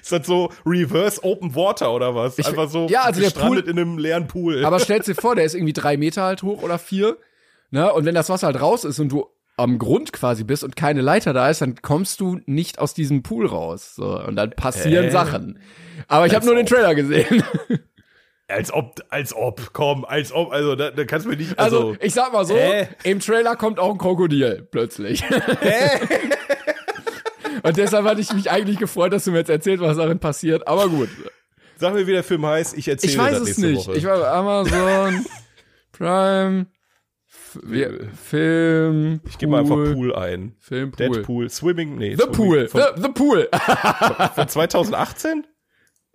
Ist das so Reverse Open Water oder was? Ich, Einfach so ja, also der Pool, in einem leeren Pool. Aber stell dir vor, der ist irgendwie drei Meter halt hoch oder vier. Ne? Und wenn das Wasser halt raus ist und du am Grund quasi bist und keine Leiter da ist, dann kommst du nicht aus diesem Pool raus. So, und dann passieren äh, Sachen. Aber ich habe nur den Trailer gesehen. Als ob, als ob, komm, als ob, also da, da kannst du mir nicht. Also, also ich sag mal so, äh? im Trailer kommt auch ein Krokodil plötzlich. Äh? Und deshalb hatte ich mich eigentlich gefreut, dass du mir jetzt erzählt, was darin passiert. Aber gut. Sag mir, wie der Film heißt. Ich erzähle ich weiß das nächste es nicht. Woche. Ich weiß Amazon Prime wir, Film. Ich gebe mal einfach Pool ein. Film Pool. Deadpool, Swimming, nee. The Swimming, Pool. The, the Pool. von 2018?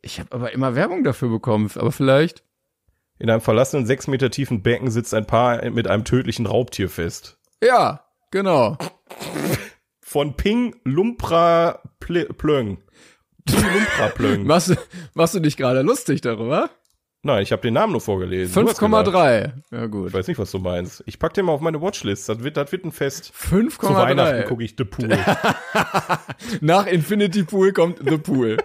Ich habe aber immer Werbung dafür bekommen, aber vielleicht. In einem verlassenen sechs Meter tiefen Becken sitzt ein Paar mit einem tödlichen Raubtier fest. Ja, genau von Ping Lumpra Plöng. Ping Lumpra Plöng. machst, machst du dich gerade lustig darüber? Nein, ich habe den Namen nur vorgelesen. 5,3. Ja gut. Ich weiß nicht, was du meinst. Ich pack den mal auf meine Watchlist. Das wird, das wird ein Fest. 5,3. Zu Weihnachten gucke ich The Pool. Nach Infinity Pool kommt The Pool.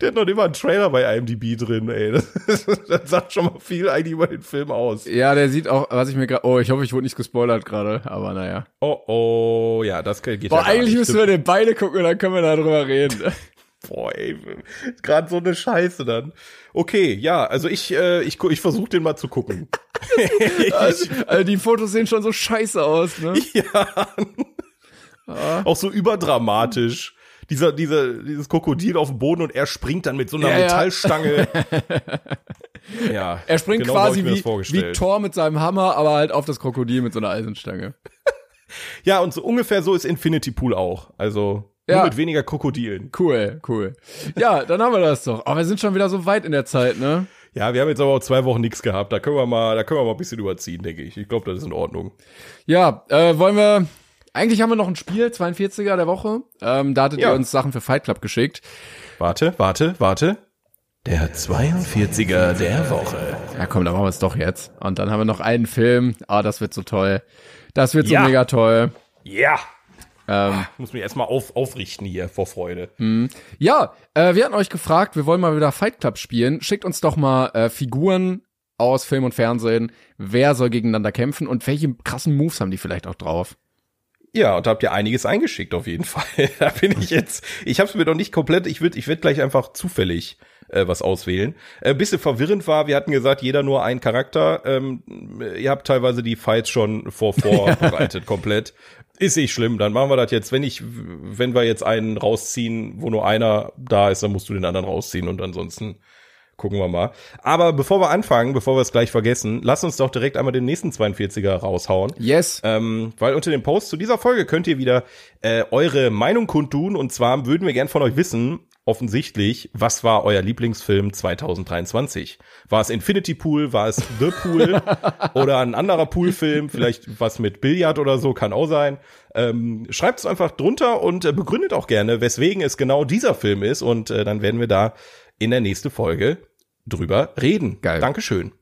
Der hat noch immer einen Trailer bei IMDb drin, ey. Das, das, sagt schon mal viel eigentlich über den Film aus. Ja, der sieht auch, was ich mir gerade, oh, ich hoffe, ich wurde nicht gespoilert gerade, aber naja. Oh, oh, ja, das geht Boah, ja eigentlich müssen wir den beide gucken und dann können wir darüber reden. Boah, ey, gerade so eine Scheiße dann. Okay, ja, also ich, äh, ich, ich versuche den mal zu gucken. Also, also die Fotos sehen schon so scheiße aus, ne? ja. Auch so überdramatisch. Dieser, dieser, dieses Krokodil auf dem Boden und er springt dann mit so einer Ja, ja. Metallstange. ja. Er springt genau quasi wie, wie Thor mit seinem Hammer, aber halt auf das Krokodil mit so einer Eisenstange. Ja, und so ungefähr so ist Infinity Pool auch. Also Ja. nur mit weniger Krokodilen. Cool, cool. Ja, dann haben wir das doch. Aber wir sind schon wieder so weit in der Zeit, ne? Ja, wir haben jetzt aber auch zwei Wochen nichts gehabt. Da können wir mal, da können wir mal ein bisschen überziehen, denke ich. Ich glaube, das ist in Ordnung. Ja, äh, wollen wir. Eigentlich haben wir noch ein Spiel, 42er der Woche. Ähm, da hattet Ja. ihr uns Sachen für Fight Club geschickt. Warte, warte, warte. Der 42er der Woche. Ja, komm, dann machen wir es doch jetzt. Und dann haben wir noch einen Film. Ah, das wird so toll. Das wird so Ja. mega toll. Ja. Ähm, Ich muss mich erstmal auf, aufrichten hier vor Freude. ja, äh, wir hatten euch gefragt, wir wollen mal wieder Fight Club spielen. Schickt uns doch mal äh, Figuren aus Film und Fernsehen. Wer soll gegeneinander kämpfen und welche krassen Moves haben die vielleicht auch drauf? Ja, und da habt ihr einiges eingeschickt auf jeden Fall. da bin ich jetzt, ich habe es mir noch nicht komplett, ich würde ich werd gleich einfach zufällig äh, was auswählen. Äh, bisschen verwirrend war, wir hatten gesagt, jeder nur ein Charakter. Ähm, ihr habt teilweise die Fights schon vor vorbereitet komplett. Ist nicht schlimm, dann machen wir das jetzt. Wenn ich, wenn wir jetzt einen rausziehen, wo nur einer da ist, dann musst du den anderen rausziehen und ansonsten gucken wir mal. Aber bevor wir anfangen, bevor wir es gleich vergessen, lass uns doch direkt einmal den nächsten 42er raushauen. Yes. Ähm, weil unter dem Post zu dieser Folge könnt ihr wieder äh, eure Meinung kundtun. Und zwar würden wir gern von euch wissen, offensichtlich, was war euer Lieblingsfilm 2023? War es Infinity Pool? War es The Pool? oder ein anderer Poolfilm? Vielleicht was mit Billard oder so, kann auch sein. Ähm, Schreibt es einfach drunter und äh, begründet auch gerne, weswegen es genau dieser Film ist. Und äh, dann werden wir da in der nächsten Folge drüber reden. Geil. Dankeschön.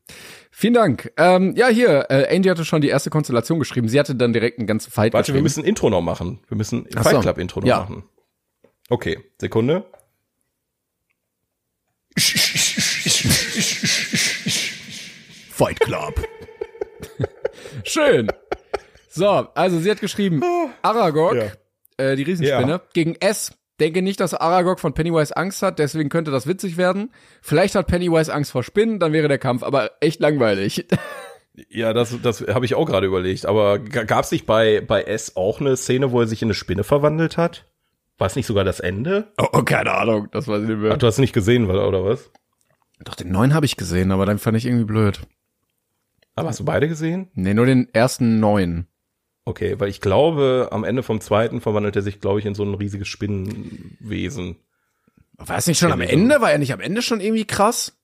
Vielen Dank. Ähm, ja, hier, äh, Angie hatte schon die erste Konstellation geschrieben. Sie hatte dann direkt einen ganzen Fight Warte, wir müssen Intro noch machen. Wir müssen Ach. Fight Club Intro noch Ja. machen. Okay, Sekunde. Fight Club. Schön. So, also sie hat geschrieben, Aragog, Ja. äh, die Riesenspinne, Ja. gegen S. Denke nicht, dass Aragog von Pennywise Angst hat, deswegen könnte das witzig werden. Vielleicht hat Pennywise Angst vor Spinnen, dann wäre der Kampf aber echt langweilig. Ja, das, das habe ich auch gerade überlegt. Aber gab es nicht bei, bei S auch eine Szene, wo er sich in eine Spinne verwandelt hat? War es nicht sogar das Ende? Oh, oh, keine Ahnung, das weiß ich nicht mehr. Ach, du hast es nicht gesehen, oder oder was? Doch, den neuen habe ich gesehen, aber dann fand ich irgendwie blöd. Aber hast du beide gesehen? Nee, nur den ersten neuen. Okay, weil ich glaube, am Ende vom zweiten verwandelt er sich, glaube ich, in so ein riesiges Spinnenwesen. War es nicht schon am Ende? War er nicht am Ende schon irgendwie krass?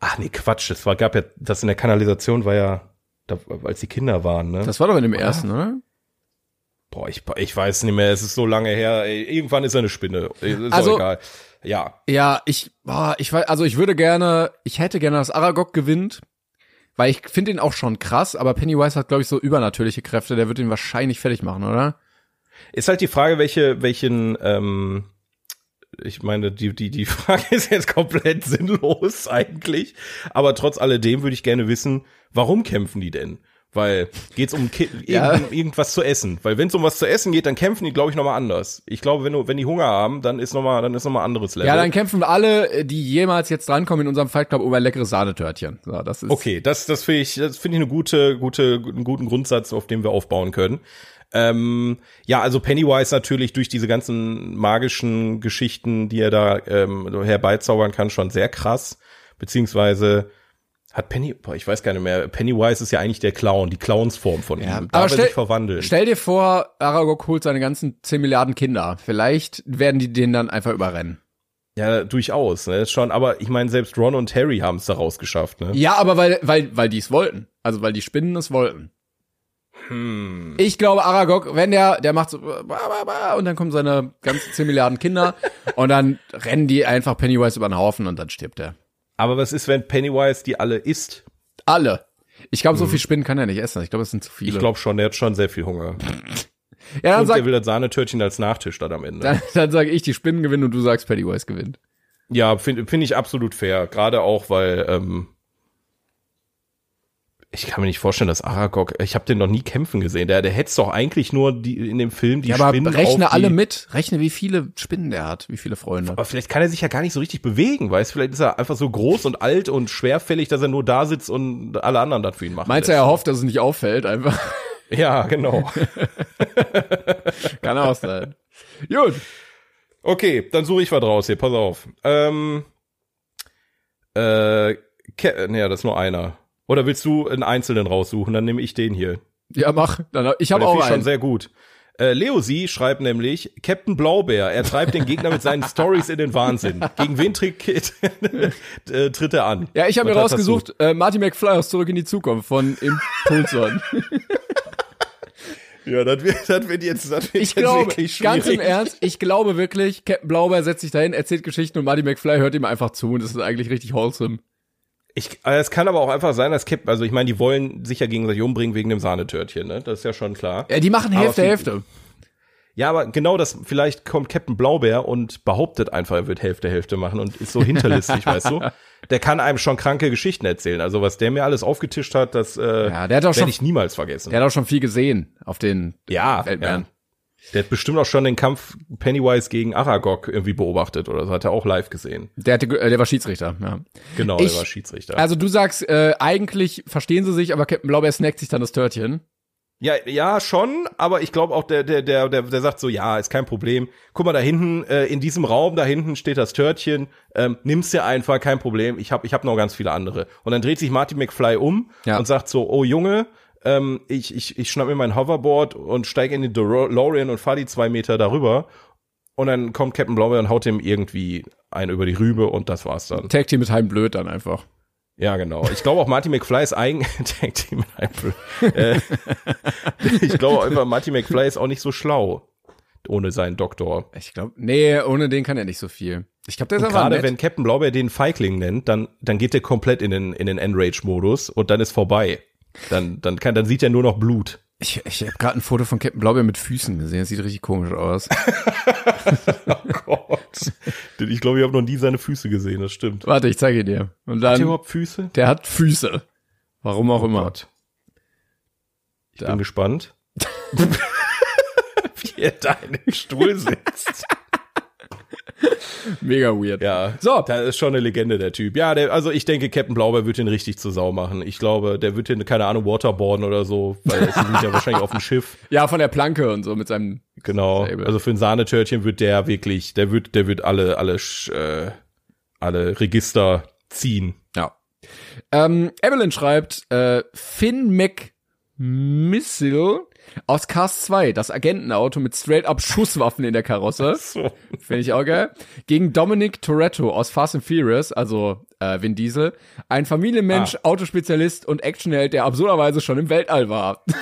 Ach nee, Quatsch. Das war, gab ja, das in der Kanalisation war ja, da, als die Kinder waren, ne? Das war doch in dem ersten, oder? Boah, ich, ich weiß nicht mehr, es ist so lange her. Ey, irgendwann ist er eine Spinne. Ist Also- auch egal. Ja. Ja, ich, boah, ich weiß, also ich würde gerne, ich hätte gerne, dass Aragog gewinnt, weil ich finde ihn auch schon krass, aber Pennywise hat, glaube ich, so übernatürliche Kräfte, der wird ihn wahrscheinlich fertig machen, oder? Ist halt die Frage, welche, welchen, ähm, ich meine, die, die, die Frage ist jetzt komplett sinnlos eigentlich. Aber trotz alledem würde ich gerne wissen, warum kämpfen die denn? Weil geht's um Ki Ja. irgend, irgendwas zu essen? Weil wenn es um was zu essen geht, dann kämpfen die, glaube ich, nochmal anders. Ich glaube, wenn du, wenn die Hunger haben, dann ist nochmal, dann ist nochmal anderes Level. Ja, dann kämpfen alle, die jemals jetzt drankommen in unserem Fight Club um ein leckeres Sahnetörtchen. So, das ist, Okay, das, das finde ich, das finde ich eine gute, gute, einen guten Grundsatz, auf dem wir aufbauen können. Ähm, ja, also Pennywise natürlich durch diese ganzen magischen Geschichten, die er da ähm, herbeizaubern kann, schon sehr krass. Beziehungsweise hat Penny, boah, ich weiß gar nicht mehr, Pennywise ist ja eigentlich der Clown, die Clownsform von Ja, ihm. aber er stell- sich verwandeln? Stell dir vor, Aragog holt seine ganzen 10 Milliarden Kinder. Vielleicht werden die den dann einfach überrennen. Ja, durchaus, ne, schon, aber ich meine, selbst Ron und Harry haben es daraus geschafft, ne? Ja, aber weil, weil, weil die es wollten. Also weil die Spinnen es wollten. Hm. Ich glaube, Aragog, wenn der, der macht so und dann kommen seine ganzen 10 Milliarden Kinder und dann rennen die einfach Pennywise über den Haufen und dann stirbt er. Aber was ist, wenn Pennywise die alle isst? Alle. Ich glaube, so viel Spinnen kann er nicht essen. Ich glaube, es sind zu viele. Ich glaube schon, der hat schon sehr viel Hunger. ja, dann Und sag, der will das Sahnetörtchen als Nachtisch dann am Ende. dann, dann sage ich, die Spinnen gewinnen und du sagst, Pennywise gewinnt. Ja, finde find ich absolut fair. Gerade auch, weil, ähm, Ich kann mir nicht vorstellen, dass Aragog, ich habe den noch nie kämpfen gesehen. Der, der hetzt doch eigentlich nur die, in dem Film die Ja, aber Spinnen rechne alle mit. Rechne, wie viele Spinnen der hat, wie viele Freunde. Aber vielleicht kann er sich ja gar nicht so richtig bewegen, weißt du? Vielleicht ist er einfach so groß und alt und schwerfällig, dass er nur da sitzt und alle anderen das für ihn machen. Meinst du, er hofft, dass es nicht auffällt, einfach? Ja, genau. Kann auch sein. Gut. Okay, dann suche ich was raus hier, pass auf. Ähm, äh, Ke nee, das ist nur einer. Oder willst du einen einzelnen raussuchen? Dann nehme ich den hier. Ja, mach. Ich habe auch ich schon einen. sehr gut. Äh, Leo Sie schreibt nämlich, Captain Blaubeer, er treibt den Gegner mit seinen Stories in den Wahnsinn. Gegen wen tritt, äh, tritt er an? Ja, ich habe mir rausgesucht, äh, Marty McFly aus Zurück in die Zukunft von Impulson. Ja, das wird, das wird jetzt, das wird Ich jetzt glaube, wirklich ganz im schwierig. Ernst, ich glaube wirklich, Captain Blaubeer setzt sich dahin, erzählt Geschichten und Marty McFly hört ihm einfach zu und das ist eigentlich richtig wholesome. Ich, äh, es kann aber auch einfach sein, dass Captain, also ich meine, die wollen sich ja gegenseitig umbringen wegen dem Sahnetörtchen, ne? Das ist ja schon klar. Ja, die machen Hälfte, viel- Hälfte. Ja, aber genau das, vielleicht kommt Captain Blaubeer und behauptet einfach, er wird Hälfte Hälfte machen und ist so hinterlistig, weißt du? Der kann einem schon kranke Geschichten erzählen. Also was der mir alles aufgetischt hat, das äh, Ja, werde ich niemals vergessen. Der hat auch schon viel gesehen auf den ja, Weltmeeren. ja. Der hat bestimmt auch schon den Kampf Pennywise gegen Aragog irgendwie beobachtet oder so, hat er auch live gesehen. Der, hatte, äh, der war Schiedsrichter, ja. Genau, Ich- der war Schiedsrichter. Also du sagst, äh, eigentlich verstehen sie sich, aber Captain Blaubeer snackt sich dann das Törtchen. Ja, ja, schon, aber ich glaube auch, der, der, der, der, der sagt so, ja, ist kein Problem. Guck mal, da hinten, äh, in diesem Raum, da hinten steht das Törtchen, ähm, nimm's dir einfach, kein Problem. Ich hab, ich hab noch ganz viele andere. Und dann dreht sich Marty McFly um Ja. und sagt so, oh Junge, ähm, ich, ich, ich schnapp mir mein Hoverboard und steige in den DeLorean und fahr die zwei Meter darüber. Und dann kommt Captain Blaubeer und haut ihm irgendwie einen über die Rübe und das war's dann. Tag Team mit Heim Blöd dann einfach. Ja, genau. Ich glaube auch Marty McFly ist eigen Tag Team äh, Ich glaube einfach Marty McFly ist auch nicht so schlau ohne seinen Doktor. Ich glaube, nee, ohne den kann er nicht so viel. Ich glaube, der ist Und einfach gerade wenn Captain Blaubeer den Feigling nennt, dann dann geht der komplett in den in den Enrage Modus und dann ist vorbei. Dann dann kann dann sieht er nur noch Blut. Ich, ich habe gerade ein Foto von Captain Blaubeer mit Füßen gesehen. Das sieht richtig komisch aus. Gott. Ich glaube, ich habe noch nie seine Füße gesehen, das stimmt. Warte, ich zeige dir. Und Hat er dann, überhaupt Füße? der hat Füße. Warum auch immer. Gott. Ich Da. bin gespannt. Wie er da in dem Stuhl sitzt. Mega weird. Ja, So. da ist schon eine Legende, der Typ. Ja, der, also ich denke, Captain Blaubeer wird den richtig zur Sau machen. Ich glaube, der wird den, keine Ahnung, waterboarden oder so, weil es sind ja wahrscheinlich auf dem Schiff. Ja, von der Planke und so mit seinem. Genau. Sable. Also für ein Sahnetörtchen wird der wirklich, der wird, der wird alle, alle, äh, alle Register ziehen. Ja. Ähm, Evelyn schreibt, äh, Finn McMissile aus Cast 2, das Agentenauto mit straight up Schusswaffen in der Karosse. So. Finde ich auch geil. Gegen Dominic Toretto aus Fast and Furious, also äh, Vin Diesel. Ein Familienmensch, Autospezialist und Actionheld, der absurderweise schon im Weltall war.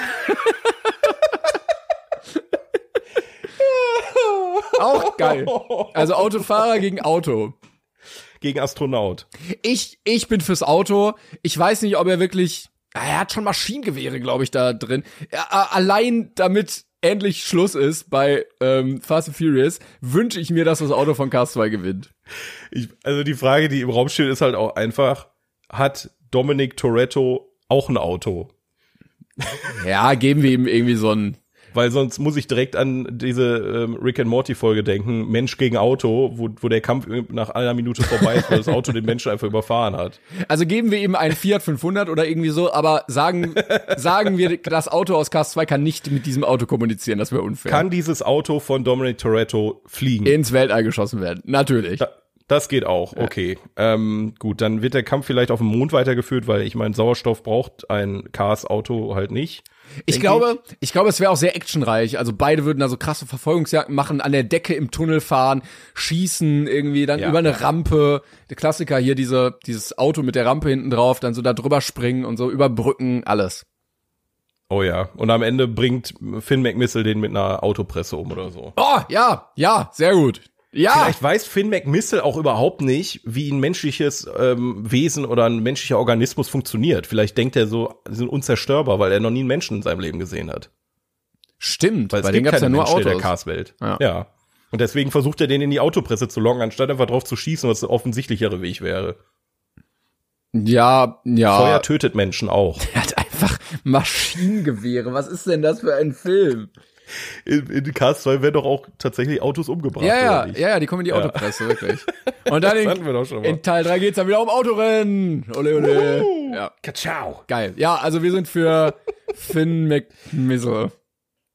auch geil. Also Autofahrer gegen Auto. Gegen Astronaut. Ich, ich bin fürs Auto. Ich weiß nicht, ob er wirklich. Ah, Er hat schon Maschinengewehre, glaube ich, da drin. A- allein damit endlich Schluss ist bei ähm, Fast and Furious, wünsche ich mir, dass das Auto von Cars 2 gewinnt. Ich, also die Frage, die im Raum steht, ist halt auch einfach, hat Dominic Toretto auch ein Auto? Ja, geben wir ihm irgendwie so ein. Weil sonst muss ich direkt an diese ähm, Rick and Morty Folge denken, Mensch gegen Auto, wo, wo der Kampf nach einer Minute vorbei ist, weil das Auto den Menschen einfach überfahren hat. Also geben wir ihm einen Fiat 500 oder irgendwie so, aber sagen, sagen wir, das Auto aus Cars 2 kann nicht mit diesem Auto kommunizieren, das wäre unfair. Kann dieses Auto von Dominic Toretto fliegen? ins Weltall geschossen werden. Natürlich. Da, das geht auch, okay. Ähm, gut, dann wird der Kampf vielleicht auf dem Mond weitergeführt, weil ich meine, Sauerstoff braucht ein Cars-Auto halt nicht. Ich Denk glaube, ich, glaube, es wäre auch sehr actionreich. Also beide würden da so krasse Verfolgungsjagden machen, an der Decke im Tunnel fahren, schießen irgendwie, dann Ja. über eine Rampe. Der Klassiker hier, diese, dieses Auto mit der Rampe hinten drauf, dann so da drüber springen und so über Brücken, alles. Oh ja. Und am Ende bringt Finn McMissile den mit einer Autopresse um oder so. Oh, ja, ja, sehr gut. Ja, Vielleicht weiß Finn McMissile auch überhaupt nicht, wie ein menschliches ähm, Wesen oder ein menschlicher Organismus funktioniert. Vielleicht denkt er so, sie sind unzerstörbar, weil er noch nie einen Menschen in seinem Leben gesehen hat. stimmt. Weil Bei es denen gibt gab's ja keine nur Menschen in der Autos. Cars-Welt. Ja. ja. Und deswegen versucht er den in die Autopresse zu locken, anstatt einfach drauf zu schießen, was der offensichtlichere Weg wäre. Ja, ja. Feuer tötet Menschen auch. Er hat einfach Maschinengewehre. Was ist denn das für ein Film? In, in Cars 2 werden doch auch tatsächlich Autos umgebracht. Ja, ja, oder nicht? ja, ja, die kommen in die Autopresse, wirklich. Und dann in, in Teil 3 geht's dann wieder um Autorennen. Ole, ole. Ja, Kachau. geil. Ja, also wir sind für Finn McMizzle.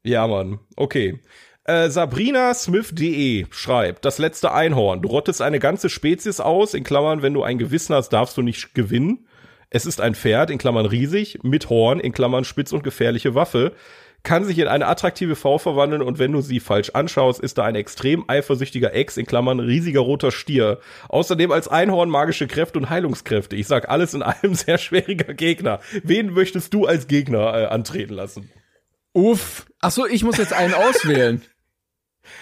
Ja, Mann. Okay. Äh, Sabrina Smith.de schreibt, das letzte Einhorn. Du rottest eine ganze Spezies aus, in Klammern, wenn du ein Gewissen hast, darfst du nicht gewinnen. Es ist ein Pferd, in Klammern riesig, mit Horn, in Klammern spitz und gefährliche Waffe, kann sich in eine attraktive Frau verwandeln und wenn du sie falsch anschaust, ist da ein extrem eifersüchtiger Ex, in Klammern riesiger roter Stier. Außerdem als Einhorn magische Kräfte und Heilungskräfte. Ich sag alles in allem sehr schwieriger Gegner. Wen möchtest du als Gegner äh, antreten lassen? Uff. Ach so, ich muss jetzt einen auswählen.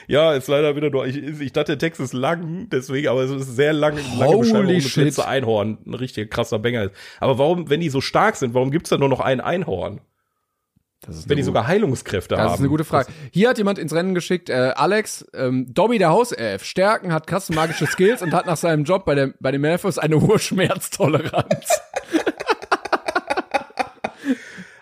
Ja, ist leider wieder nur, ich, ich dachte, der Text ist lang, deswegen, aber es ist sehr lang, lange Holy Beschreibung, das letzte Einhorn ein richtig krasser Banger ist. Aber warum, wenn die so stark sind, warum gibt's da nur noch ein Einhorn? Das ist Wenn die sogar Heilungskräfte haben. Das ist eine gute Frage. Hier hat jemand ins Rennen geschickt, äh, Alex, ähm, Dobby der Hauself, Stärken, hat krasse magische Skills und hat nach seinem Job bei, der, bei den Malfoys eine hohe Schmerztoleranz.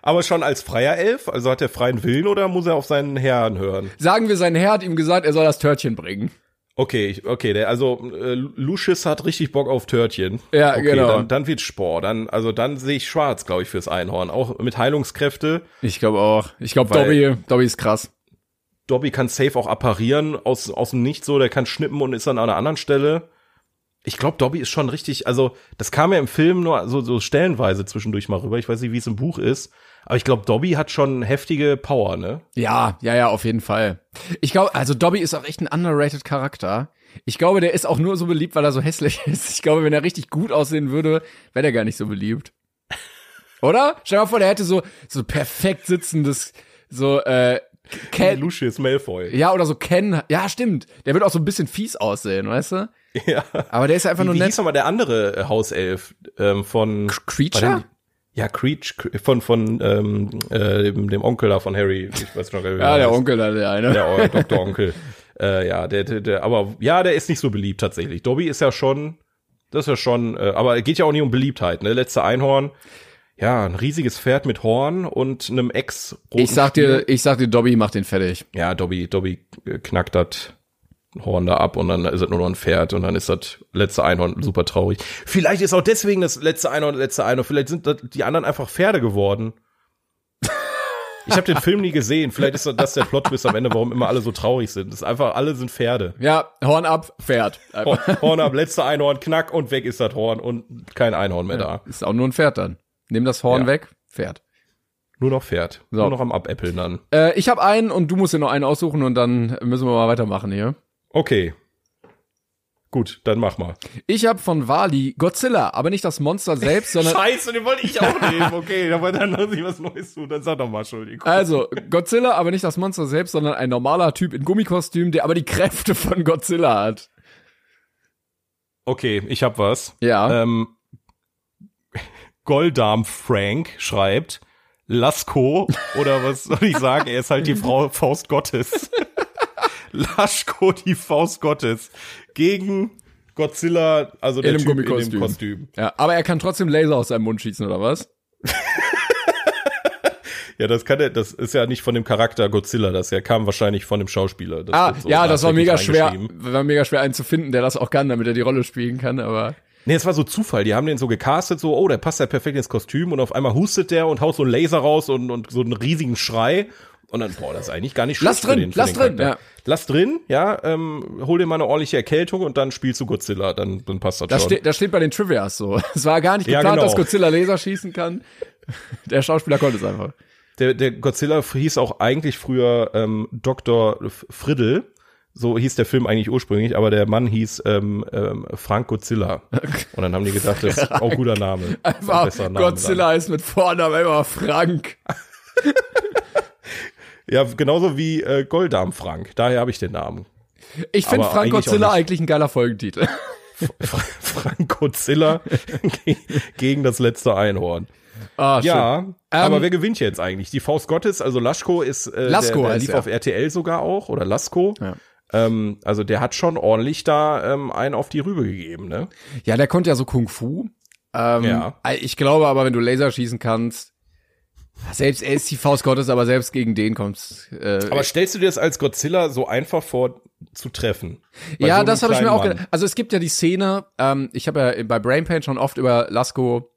Aber schon als freier Elf, also hat er freien Willen oder muss er auf seinen Herrn hören? Sagen wir, sein Herr hat ihm gesagt, er soll das Törtchen bringen. Okay, ich, okay, der, also äh, Lucius hat richtig Bock auf Törtchen. Ja, okay, genau. Dann, dann wird Sport. Dann, also dann sehe ich schwarz, glaube ich, fürs Einhorn. Auch mit Heilungskräfte. Ich glaube auch. Ich glaube, Dobby, Dobby ist krass. Dobby kann safe auch apparieren aus, aus dem Nichts so, der kann schnippen und ist dann an einer anderen Stelle. Ich glaube, Dobby ist schon richtig, also das kam ja im Film nur so, so stellenweise zwischendurch mal rüber. Ich weiß nicht, wie es im Buch ist. Aber ich glaube, Dobby hat schon heftige Power, ne? Ja, ja, ja, auf jeden Fall. Ich glaube, also Dobby ist auch echt ein underrated Charakter. Ich glaube, der ist auch nur so beliebt, weil er so hässlich ist. Ich glaube, wenn er richtig gut aussehen würde, wäre der gar nicht so beliebt. Oder? Stell dir mal vor, der hätte so, so perfekt sitzendes, so, äh, Ken, Lucius Malfoy. ja, oder so Ken, ja, stimmt. Der wird auch so ein bisschen fies aussehen, weißt du? Ja. Aber der ist einfach nur Wie, wie nett. hieß nochmal der andere äh, Hauself ähm, von Creature? Der- Ja, Creech von von ähm, äh, dem, dem Onkel da von Harry. Ich weiß noch gar nicht, wie Ja, er der heißt. Onkel da, der eine. Der euer Dr. Onkel. Äh, ja, der, der, der, aber ja, der ist nicht so beliebt tatsächlich. Dobby ist ja schon, das ist ja schon, äh, aber geht ja auch nicht um Beliebtheit, ne? Letzte Einhorn. Ja, ein riesiges Pferd mit Horn und einem ex Ich sag dir, ich sag dir, Dobby macht den fertig. Ja, Dobby, Dobby äh, knackt das Horn da ab und dann ist es nur noch ein Pferd und dann ist das letzte Einhorn super traurig. Vielleicht ist auch deswegen das letzte Einhorn das letzte Einhorn. Vielleicht sind das die anderen einfach Pferde geworden. Ich habe den Film nie gesehen. Vielleicht ist das der Plot-Twist am Ende, warum immer alle so traurig sind. Das ist einfach, alle sind Pferde. Ja, Horn ab, Pferd. Horn, Horn ab, letzte Einhorn, knack und weg ist das Horn und kein Einhorn mehr da. Ist auch nur ein Pferd dann. Nimm das Horn Ja. weg, Pferd. Nur noch Pferd. So. Nur noch am Abäppeln dann. Äh, ich habe einen und du musst dir noch einen aussuchen und dann müssen wir mal weitermachen hier. Okay. Gut, dann mach mal. Ich habe von Wali Godzilla, aber nicht das Monster selbst, sondern Scheiße, den wollte ich auch nehmen. Okay, aber dann lass ich was Neues tun. Dann sag doch mal, Entschuldigung. also Godzilla, aber nicht das Monster selbst, sondern ein normaler Typ in Gummikostüm, der aber die Kräfte von Godzilla hat. Okay, ich hab was. Ja. Ähm, Goldarm Frank schreibt, Lasko, oder was soll ich sagen? Er ist halt die Frau Faust Gottes. Laschko, die Faust Gottes. Gegen Godzilla, also der In Typ in dem Kostüm. Ja, aber er kann trotzdem Laser aus seinem Mund schießen oder was? Ja, das kann er, das ist ja nicht von dem Charakter Godzilla, das ja kam wahrscheinlich von dem Schauspieler. Das Ah, so ja, das war mega schwer, war mega schwer einen zu finden, der das auch kann, damit er die Rolle spielen kann, aber Nee, es war so Zufall. Die haben den so gecastet, so, oh, der passt ja perfekt ins Kostüm und auf einmal hustet der und haut so einen Laser raus und, und so einen riesigen Schrei. Und dann, boah, das ist eigentlich gar nicht schlecht. Lass drin, den, lass drin, Charakter. Lass drin, ja, ähm, hol dir mal eine ordentliche Erkältung und dann spielst du Godzilla, dann, dann passt das, das, schon. steht, das steht bei den Trivias so. Es war gar nicht Ja, geplant, genau. dass Godzilla Laser schießen kann. Der Schauspieler konnte es einfach. Der, der Godzilla hieß auch eigentlich früher ähm, Dr. Friddle. So hieß der Film eigentlich ursprünglich, aber der Mann hieß ähm, ähm, Frank Godzilla. Und dann haben die gedacht, das ist auch ein guter Name. Ein Einfach besserer Name Godzilla ist mit Vornamen immer Frank. Ja, genauso wie äh, Goldarm Frank. Daher habe ich den Namen. Ich finde Frank Godzilla eigentlich ein geiler Folgentitel. Frank Godzilla ge- gegen das letzte Einhorn. Ah, Ja, schön. aber Ähm, wer gewinnt jetzt eigentlich? Die Faust Gottes, also Laschko ist äh, Lasko der, der lief er. auf RTL sogar auch oder Lasko. Ja. Ähm, also der hat schon ordentlich da ähm, einen auf die Rübe gegeben, ne? Ja, der konnte ja so Kung Fu. Ähm, Ja. Ich glaube aber, wenn du Laser schießen kannst, Selbst er ist die Faust Gottes, aber selbst gegen den kommt's. Äh, Aber stellst du dir das als Godzilla so einfach vor, zu treffen? Ja, so das habe ich mir auch gedacht. Also es gibt ja die Szene, ähm, ich habe ja bei Brain Pain schon oft über Lasko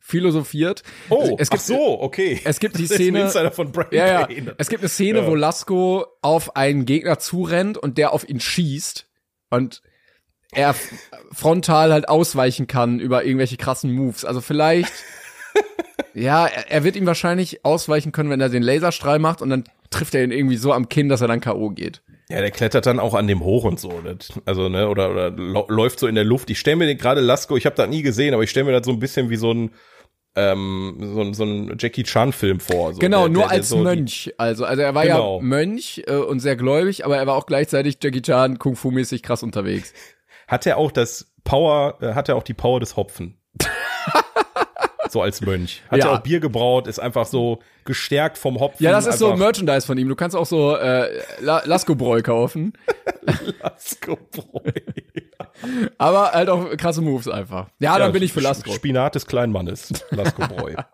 philosophiert. Oh, es gibt, ach so, okay. es gibt die Das ist ein Szene- von Brain Ja, ja. Es gibt eine Szene, Ja. wo Lasko auf einen Gegner zurennt und der auf ihn schießt und er frontal halt ausweichen kann über irgendwelche krassen Moves. Also vielleicht, ja, er, er wird ihm wahrscheinlich ausweichen können, wenn er den Laserstrahl macht und dann trifft er ihn irgendwie so am Kinn, dass er dann K.O. geht. Ja, der klettert dann auch an dem hoch und so. Also, ne, oder, oder läuft so in der Luft. Ich stelle mir den gerade Lasko, ich habe das nie gesehen, aber ich stelle mir das so ein bisschen wie so ein ähm, so, ein- so ein Jackie Chan Film vor. So, Genau, der- nur der- der als so Mönch. Also, also er war Genau. ja Mönch äh, und sehr gläubig, aber er war auch gleichzeitig Jackie Chan Kung Fu mäßig krass unterwegs. Hat er auch das Power, äh, hat er auch die Power des Hopfen? so als Mönch. Hat Ja. er auch Bier gebraut, ist einfach so gestärkt vom Hopfen. Ja, das ist so Merchandise von ihm. Du kannst auch so äh, La Lasko-Bräu kaufen, Lasko-Bräu. aber halt auch krasse Moves einfach. Ja, dann bin ich für Lasko. Spinat des kleinen Mannes. Lasko-Bräu.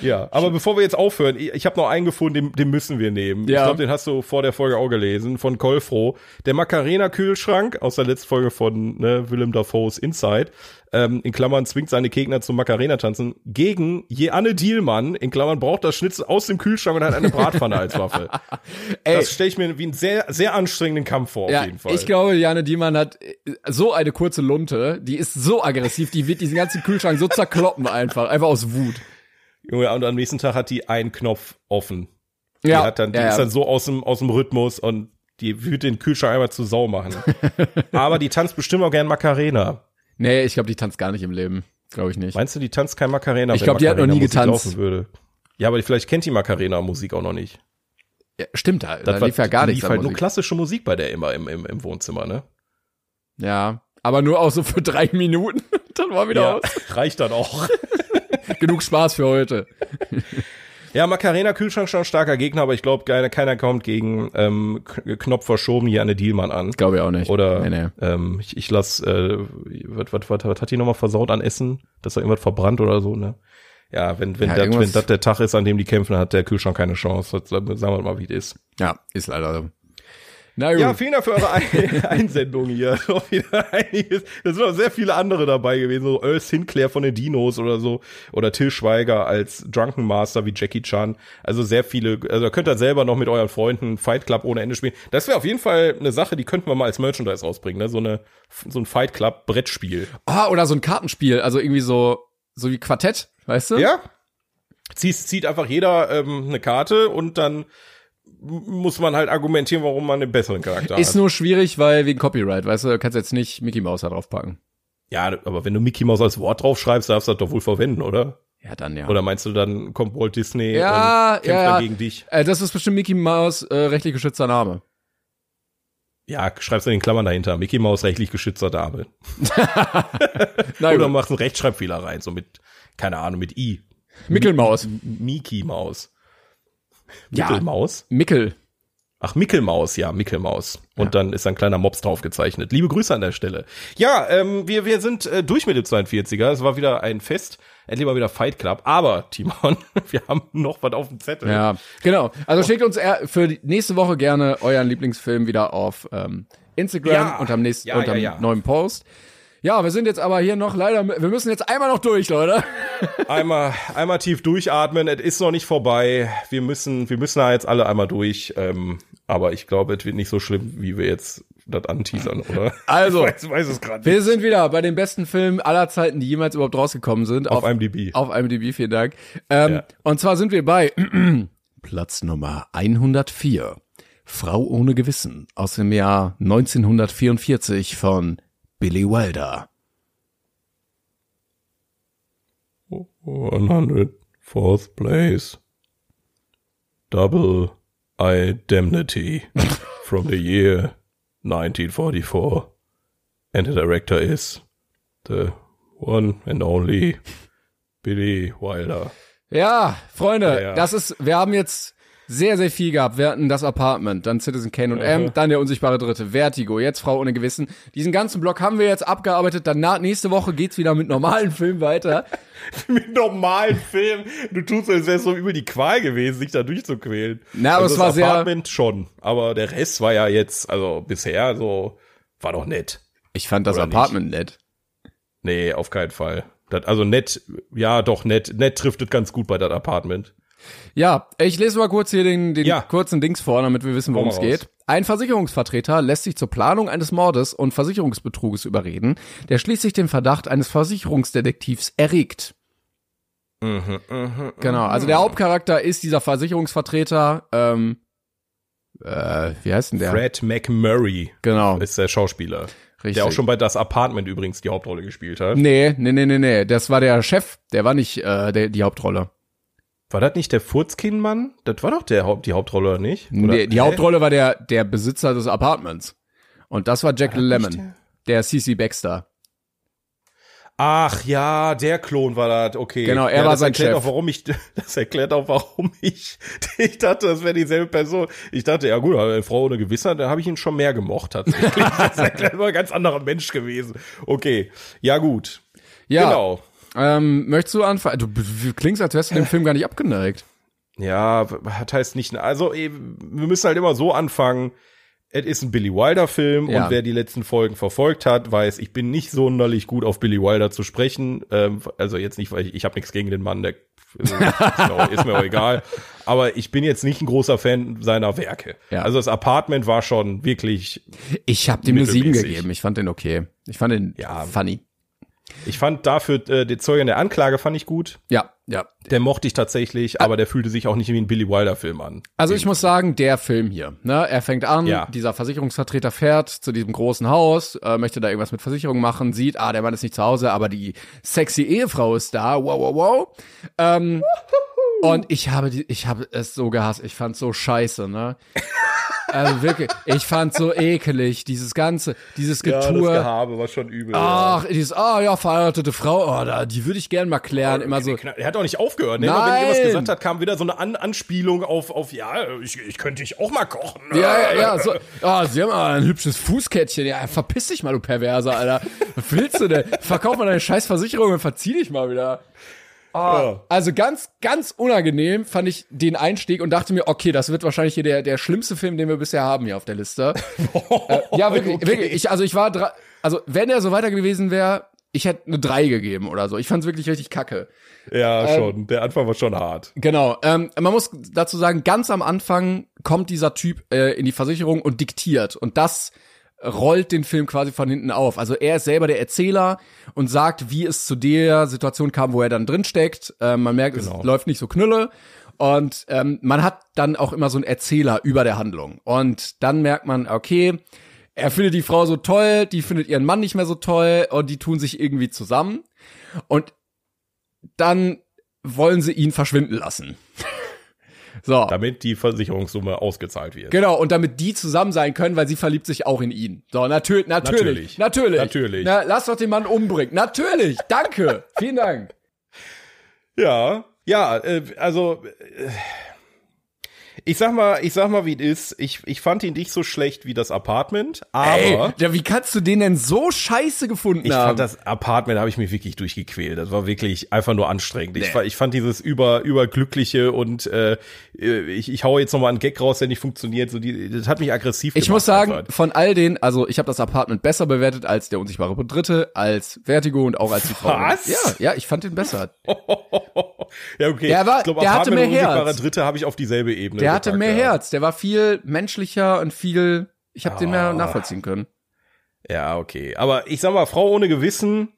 Ja, aber bevor wir jetzt aufhören, ich, ich habe noch einen gefunden, den, den müssen wir nehmen. Ja. Ich glaube, den hast du vor der Folge auch gelesen, von Kolfro. Der Macarena-Kühlschrank aus der letzten Folge von ne, Willem Dafoe's Inside. Ähm, in Klammern zwingt seine Gegner zum Macarena-Tanzen gegen Jeanne Dielmann. In Klammern braucht das Schnitzel aus dem Kühlschrank und hat eine Bratpfanne als Waffe. Ey, Das stelle ich mir wie einen sehr, sehr anstrengenden Kampf vor, auf ja, jeden Fall. ich glaube, Jane Diemann hat äh, so eine kurze Lunte, die ist so aggressiv, die wird diesen ganzen Kühlschrank so zerkloppen einfach, einfach aus Wut. Junge, und am nächsten Tag hat die einen Knopf offen. Ja, die, hat dann, die ja, ist ja. dann so aus dem, aus dem Rhythmus und die wird den Kühlschrank einmal zu Sau machen. Aber die tanzt bestimmt auch gern Macarena. Nee, ich glaube, die tanzt gar nicht im Leben. Glaube ich nicht. Meinst du, die tanzt kein Macarena? Ich wenn glaub, die hat noch nie Macarena-Musik getanzt. Ja, aber vielleicht kennt die Macarena-Musik auch noch nicht. Ja, stimmt, da, da Das war- lief ja gar nichts lief an halt nur Musik. klassische Musik bei der immer im, im, im Wohnzimmer, ne? Ja, aber nur auch so für drei Minuten. Dann war wieder Ja, aus. reicht dann auch. Genug Spaß für heute. Ja, Macarena Kühlschrank schon ein starker Gegner, aber ich glaube, keiner, keiner kommt gegen ähm, Knopf verschoben hier eine Dielmann an. Glaube ich auch nicht. Oder Nee, nee. Ähm, ich, ich lass, äh, was, was, was, was hat die nochmal versaut an Essen? Dass er irgendwas verbrannt oder so, ne? Ja, wenn, wenn Ja, das wenn das der Tag ist, an dem die kämpfen, hat der Kühlschrank keine Chance. Das, sagen wir mal, wie es ist. Ja, ist leider so. Na gut. Ja, vielen Dank für eure Ein Einsendung hier. Noch wieder einiges. Da sind noch sehr viele andere dabei gewesen. So Earl Sinclair von den Dinos oder so. Oder Till Schweiger als Drunken Master wie Jackie Chan. Also sehr viele. Also könnt ihr selber noch mit euren Freunden Fight Club ohne Ende spielen. Das wäre auf jeden Fall eine Sache, die könnten wir mal als Merchandise rausbringen. Ne? So, eine, so ein Fight Club Brettspiel. Ah, oder so ein Kartenspiel, also irgendwie so, so wie Quartett, weißt du? Ja. Zieht, zieht einfach jeder ähm, eine Karte und dann muss man halt argumentieren, warum man den besseren Charakter Ist hat. nur schwierig, weil wegen Copyright, weißt du, du kannst jetzt nicht Mickey Mouse da drauf packen. Ja, aber wenn du Mickey Mouse als Wort draufschreibst, darfst du das doch wohl verwenden, oder? Ja, dann ja. Oder meinst du, dann kommt Walt Disney Ja, und kämpft ja, dann gegen dich? äh, das ist bestimmt Mickey Mouse äh, rechtlich geschützter Name. Ja, schreibst du in den Klammern dahinter. Mickey Mouse rechtlich geschützter Dame. Na Oder machst einen Rechtschreibfehler rein, so mit, keine Ahnung, mit I. Mickelmaus. Mickey Maus. Ja. Mickey Maus? Mickel. Ach, Mickelmaus, ja, Mickelmaus. Und dann ist ein kleiner Mops drauf gezeichnet. Liebe Grüße an der Stelle. Ja, ähm, wir, wir sind äh, durch mit dem 42er. Es war wieder ein Fest. Endlich mal wieder Fight Club. Aber, Timon, wir haben noch was auf dem Zettel. Ja, genau. Also schickt uns für die nächste Woche gerne euren Lieblingsfilm wieder auf ähm, Instagram Ja. unterm nächsten, Ja, ja, ja. neuen Post. Ja, wir sind jetzt aber hier noch leider, wir müssen jetzt einmal noch durch, Leute. Einmal, einmal tief durchatmen. Es ist noch nicht vorbei. Wir müssen, wir müssen da jetzt alle einmal durch. Ähm, aber ich glaube, es wird nicht so schlimm, wie wir jetzt das anteasern, oder? Also, weiß, weiß es gerade wir sind wieder bei den besten Filmen aller Zeiten, die jemals überhaupt rausgekommen sind. Auf IMDb. Auf IMDb, vielen Dank. Ähm, Ja. Und zwar sind wir bei Platz Nummer 104. Frau ohne Gewissen aus dem Jahr 1944 von Billy Wilder. 104th place. Double Indemnity from the year 1944. And the director is the one and only Billy Wilder. Ja, Freunde, Ja, ja. das ist, wir haben jetzt sehr, sehr viel gehabt. Wir hatten das Apartment, dann Citizen Kane und M, dann der unsichtbare Dritte, Vertigo, jetzt Frau ohne Gewissen. Diesen ganzen Block haben wir jetzt abgearbeitet. Dann na, nächste Woche geht's wieder mit normalen Filmen weiter. Mit normalen Filmen. Du tust, als wäre es so über die Qual gewesen, sich da durchzuquälen. Na, aber also es war das sehr- Apartment schon. Aber der Rest war ja jetzt, also bisher so, war doch nett. Ich fand das Oder nicht? Apartment nett. Nee, auf keinen Fall. Das, also nett, ja doch, nett, nett trifft es ganz gut bei das Apartment. Ja, ich lese mal kurz hier den, den Ja. kurzen Dings vor, damit wir wissen, worum es geht. Ein Versicherungsvertreter lässt sich zur Planung eines Mordes und Versicherungsbetruges überreden, der schließlich den Verdacht eines Versicherungsdetektivs erregt. Mhm, mhm. Genau, also der Hauptcharakter ist dieser Versicherungsvertreter, ähm, äh, wie heißt denn der? Fred McMurray Genau, ist der Schauspieler. richtig. Der auch schon bei Das Apartment übrigens die Hauptrolle gespielt hat. Nee, nee, nee, nee, nee, das war der Chef, der war nicht äh, der, die Hauptrolle. War das nicht der Furzkin-Mann? Das war doch der Haupt, die Hauptrolle, oder nicht? Oder, Nee, die Hä? Hauptrolle war der, der Besitzer des Apartments. Und das war Jack War Lemmon, der CC Baxter. Ach ja, der Klon war das, okay. Genau, er ja, war sein erklärt Chef. Auch, warum ich, das erklärt auch, warum ich, ich dachte, das wäre dieselbe Person. Ich dachte, ja gut, aber eine Frau ohne Gewissheit, da habe ich ihn schon mehr gemocht tatsächlich. das erklärt war ein ganz anderer Mensch gewesen. Okay, ja gut. Ja, Genau. Ähm, möchtest du anfangen? Du klingst, als wärst du dem Film gar nicht abgeneigt. Ja, hat heißt nicht, also eben, wir müssen halt immer so anfangen. Es ist ein Billy Wilder Film Ja. und wer die letzten Folgen verfolgt hat, weiß, ich bin nicht sonderlich gut auf Billy Wilder zu sprechen. Ähm, also jetzt nicht, weil ich, ich habe nichts gegen den Mann, der ist, mir auch, ist mir auch egal. Aber ich bin jetzt nicht ein großer Fan seiner Werke. Ja. Also das Apartment war schon wirklich, Ich habe dem eine 7 Mittelmäßig. gegeben. Ich fand den okay. Ich fand den Ja. funny. Ich fand dafür äh, den Zeugen der Anklage fand ich gut. Ja, ja. Der mochte ich tatsächlich, aber der fühlte sich auch nicht wie ein Billy Wilder Film an. Also ich muss sagen, der Film hier, ne, er fängt an, Ja. dieser Versicherungsvertreter fährt zu diesem großen Haus, äh, möchte da irgendwas mit Versicherung machen, sieht, ah, der Mann ist nicht zu Hause, aber die sexy Ehefrau ist da, wow, wow, wow. Ähm, und ich habe die, ich habe es so gehasst, ich fand's so scheiße, ne. Also wirklich, ich fand's so ekelig, dieses ganze, dieses Getue. Gehabe war schon übel. Ach, dieses, ah ja, verheiratete Frau, oh, da, die würde ich gern mal klären. Immer so, Er hat auch nicht aufgehört. Ne? Immer wenn er was Nein. gesagt hat, kam wieder so eine An Anspielung auf, auf ja, ich, ich könnte dich auch mal kochen. Ja, ja, ja, so, ah, sie haben ein hübsches Fußkettchen. Ja, verpiss dich mal, du Perverser, Alter. Was willst du denn? Verkauf mal deine scheiß Versicherung und verzieh dich mal wieder. Ja. Also ganz, ganz unangenehm fand ich den Einstieg und dachte mir, okay, das wird wahrscheinlich hier der, der schlimmste Film, den wir bisher haben hier auf der Liste. äh, ja, wirklich, Okay. wirklich. Ich, also ich war, dra- also wenn er so weiter gewesen wäre, ich hätte eine 3 gegeben oder so. Ich fand's wirklich richtig kacke. Ja, Ähm, schon. Der Anfang war schon hart. Genau. Ähm, man muss dazu sagen, ganz am Anfang kommt dieser Typ äh, in die Versicherung und diktiert. Und das rollt den Film quasi von hinten auf. Also er ist selber der Erzähler und sagt, wie es zu der Situation kam, wo er dann drin steckt. Ähm, man merkt, Genau. es läuft nicht so knülle. Und ähm, man hat dann auch immer so einen Erzähler über der Handlung. Und dann merkt man, okay, er findet die Frau so toll, die findet ihren Mann nicht mehr so toll und die tun sich irgendwie zusammen. Und dann wollen sie ihn verschwinden lassen. so. Damit die Versicherungssumme ausgezahlt wird. Genau, und damit die zusammen sein können, weil sie verliebt sich auch in ihn. So, natürlich, natürlich, Natürlich. natürlich. Natürlich. Na, lass doch den Mann umbringen. Natürlich, danke, vielen Dank. Ja, ja, äh, also äh, ich sag mal, ich sag mal, wie es ist. Ich, ich fand ihn nicht so schlecht wie das Apartment, aber Ey, ja, wie kannst du den denn so scheiße gefunden ich haben? fand das Apartment habe ich mich wirklich durchgequält. Das war wirklich einfach nur anstrengend. Ich, fa- ich fand dieses über überglückliche und äh, ich, ich hau jetzt noch mal einen Gag raus, der nicht funktioniert. So die, das hat mich aggressiv Ich gemacht. muss sagen, einfach. von all den, also ich habe das Apartment besser bewertet als der unsichtbare Dritte, als Vertigo und auch als die Frau. Was? Ja, ja, ich fand den besser. ja okay. Der war- ich glaub, der hatte Apartment mehr und Unsichtbarer Herz. Dritte habe ich auf dieselbe Ebene. Der hatte gepackt, mehr ja. Herz, der war viel menschlicher und viel, ich habe den mehr Ah. nachvollziehen können. Ja, okay. Aber ich sag mal, Frau ohne Gewissen,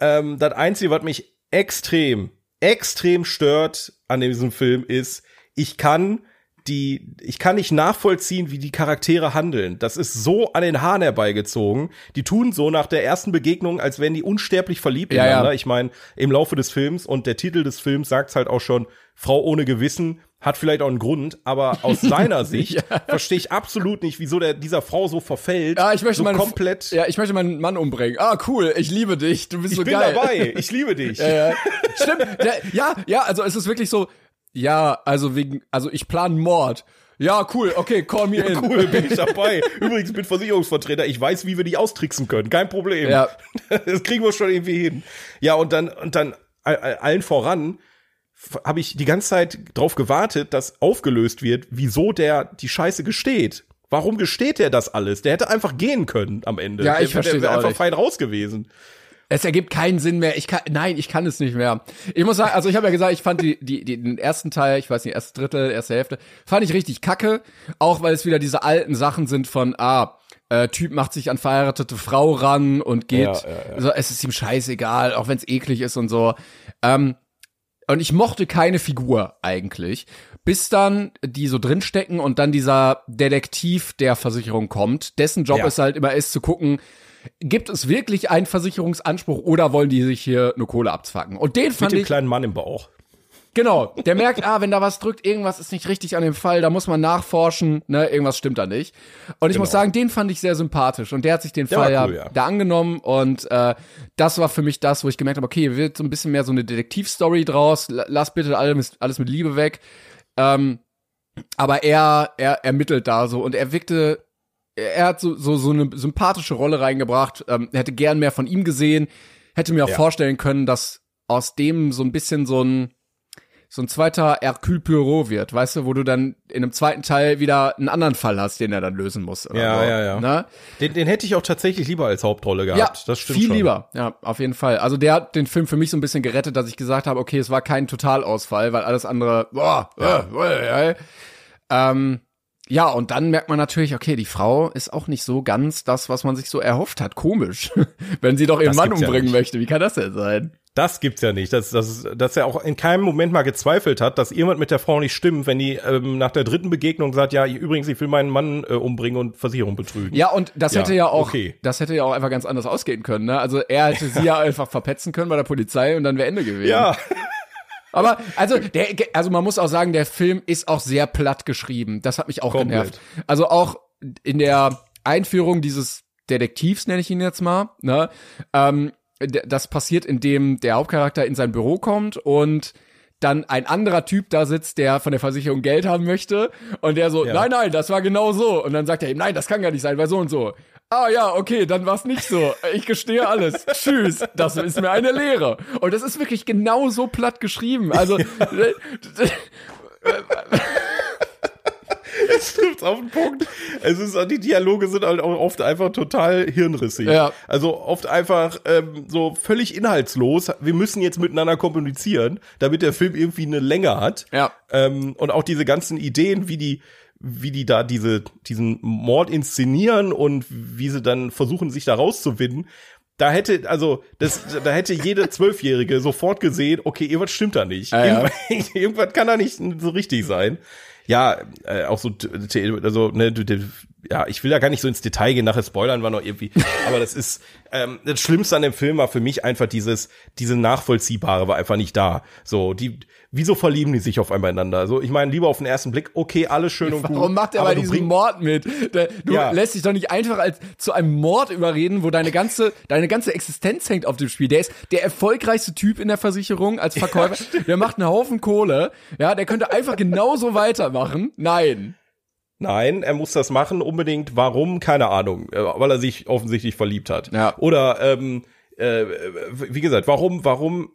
ähm, das Einzige, was mich extrem, extrem stört an diesem Film ist, ich kann die, ich kann nicht nachvollziehen, wie die Charaktere handeln. Das ist so an den Haaren herbeigezogen. Die tun so nach der ersten Begegnung, als wären die unsterblich verliebt Ja, ineinander. ja. Ich meine, im Laufe des Films und der Titel des Films sagt's halt auch schon, Frau ohne Gewissen hat vielleicht auch einen Grund, aber aus seiner Sicht verstehe ich absolut nicht, wieso der dieser Frau so verfällt. Ja, ich möchte so meine, komplett. Ja, ich möchte meinen Mann umbringen. Ah, cool, ich liebe dich, du bist Ich so bin geil. dabei, ich liebe dich. Ja, ja. Stimmt. Ja, ja, also es ist wirklich so, ja, also wegen, also ich plane Mord. Ja, cool, okay, call me in. Cool, bin ich dabei. Übrigens bin Versicherungsvertreter, ich weiß, wie wir die austricksen können, kein Problem. Ja. Das kriegen wir schon irgendwie hin. Ja, und dann, und dann all- all- allen voran habe ich die ganze Zeit drauf gewartet, dass aufgelöst wird, wieso der die Scheiße gesteht. Warum gesteht der das alles? Der hätte einfach gehen können am Ende. Ja, ich der, versteh's der wäre einfach nicht. fein raus gewesen. Es ergibt keinen Sinn mehr. Ich kann, nein, ich kann es nicht mehr. Ich muss sagen, also ich habe ja gesagt, ich fand die, die, die, den ersten Teil, ich weiß nicht, erste Drittel, erste Hälfte, fand ich richtig kacke. Auch weil es wieder diese alten Sachen sind von, ah, äh, Typ macht sich an verheiratete Frau ran und geht, Ja, ja, So, es ist ihm scheißegal, auch wenn es eklig ist und so. Ähm, und ich mochte keine Figur eigentlich, bis dann die so drinstecken und dann dieser Detektiv der Versicherung kommt, dessen Job Ja. es halt immer ist zu gucken, gibt es wirklich einen Versicherungsanspruch oder wollen die sich hier eine Kohle abzwacken? Und den Mit fand dem ich, kleinen Mann im Bauch. Genau, der merkt, ah, wenn da was drückt, irgendwas ist nicht richtig an dem Fall, da muss man nachforschen, ne, irgendwas stimmt da nicht. Und ich muss Genau. sagen, den fand ich sehr sympathisch und der hat sich den Der Fall war ja, cool, ja. da angenommen und äh, das war für mich das, wo ich gemerkt habe, okay, wird so ein bisschen mehr so eine Detektivstory draus, lass bitte alles, alles mit Liebe weg. Ähm, aber er, er ermittelt da so und er wirkte, er hat so, so, so eine sympathische Rolle reingebracht, ähm, hätte gern mehr von ihm gesehen, hätte mir auch Ja. vorstellen können, dass aus dem so ein bisschen so ein, so ein zweiter Hercule Poirot wird, weißt du, wo du dann in einem zweiten Teil wieder einen anderen Fall hast, den er dann lösen muss. Ja, so, ja, ja. Ne? Den, den hätte ich auch tatsächlich lieber als Hauptrolle gehabt. Ja, das stimmt viel schon. lieber. Ja, auf jeden Fall. Also der hat den Film für mich so ein bisschen gerettet, dass ich gesagt habe, okay, es war kein Totalausfall, weil alles andere, boah, ja. äh, äh, äh. Ähm, ja, und dann merkt man natürlich, okay, die Frau ist auch nicht so ganz das, was man sich so erhofft hat. Komisch. Wenn sie doch ihren Das Mann ja umbringen nicht. möchte. Wie kann das denn sein? Das gibt's ja nicht. Dass, dass, dass er auch in keinem Moment mal gezweifelt hat, dass irgendwas mit der Frau nicht stimmt, wenn die ähm, nach der dritten Begegnung sagt, ja, übrigens, ich will meinen Mann äh, umbringen und Versicherung betrügen. Ja, und das Ja, hätte ja auch, okay. das hätte ja auch einfach ganz anders ausgehen können, ne? Also er hätte sie ja einfach verpetzen können bei der Polizei und dann wäre Ende gewesen. ja. Aber also der also man muss auch sagen, der Film ist auch sehr platt geschrieben. Das hat mich auch Komplett. genervt. Also auch in der Einführung dieses Detektivs nenne ich ihn jetzt mal, ne? Ähm, das passiert, indem der Hauptcharakter in sein Büro kommt und dann ein anderer Typ da sitzt, der von der Versicherung Geld haben möchte und der so, Ja. nein, nein, das war genau so. Und dann sagt er ihm, nein, das kann gar nicht sein, weil so und so. Ah ja, okay, dann war's nicht so. Ich gestehe alles. Tschüss. Das ist mir eine Lehre. Und das ist wirklich genau so platt geschrieben. Also Es trifft auf den Punkt. Es ist, die Dialoge sind halt auch oft einfach total hirnrissig. Ja. Also oft einfach ähm, so völlig inhaltslos. Wir müssen jetzt miteinander kommunizieren, damit der Film irgendwie eine Länge hat. Ja. Ähm, und auch diese ganzen Ideen, wie die wie die da diese diesen Mord inszenieren und wie sie dann versuchen sich da rauszuwinden. Da hätte, also, das, da hätte jede Zwölfjährige sofort gesehen, okay, irgendwas stimmt da nicht. Ja, ja. Irgendwas, irgendwas kann da nicht so richtig sein. Ja, äh, auch so, also, ne, du, du, ja, ich will da gar nicht so ins Detail gehen, nachher spoilern wir noch irgendwie. Aber das ist, ähm, das Schlimmste an dem Film war für mich einfach dieses, diese Nachvollziehbare war einfach nicht da. So, die, wieso verlieben die sich auf einmal ineinander? So, ich meine, lieber auf den ersten Blick, okay, alles schön und gut. Warum macht er aber bei diesem Mord mit? Du Ja. lässt dich doch nicht einfach als zu einem Mord überreden, wo deine ganze deine ganze Existenz hängt auf dem Spiel. Der ist der erfolgreichste Typ in der Versicherung als Verkäufer. der macht einen Haufen Kohle. Ja, der könnte einfach genauso weitermachen. Nein. Nein, er muss das machen, unbedingt. Warum? Keine Ahnung. Äh, Weil er sich offensichtlich verliebt hat. Ja. Oder, ähm, äh, wie gesagt, warum, warum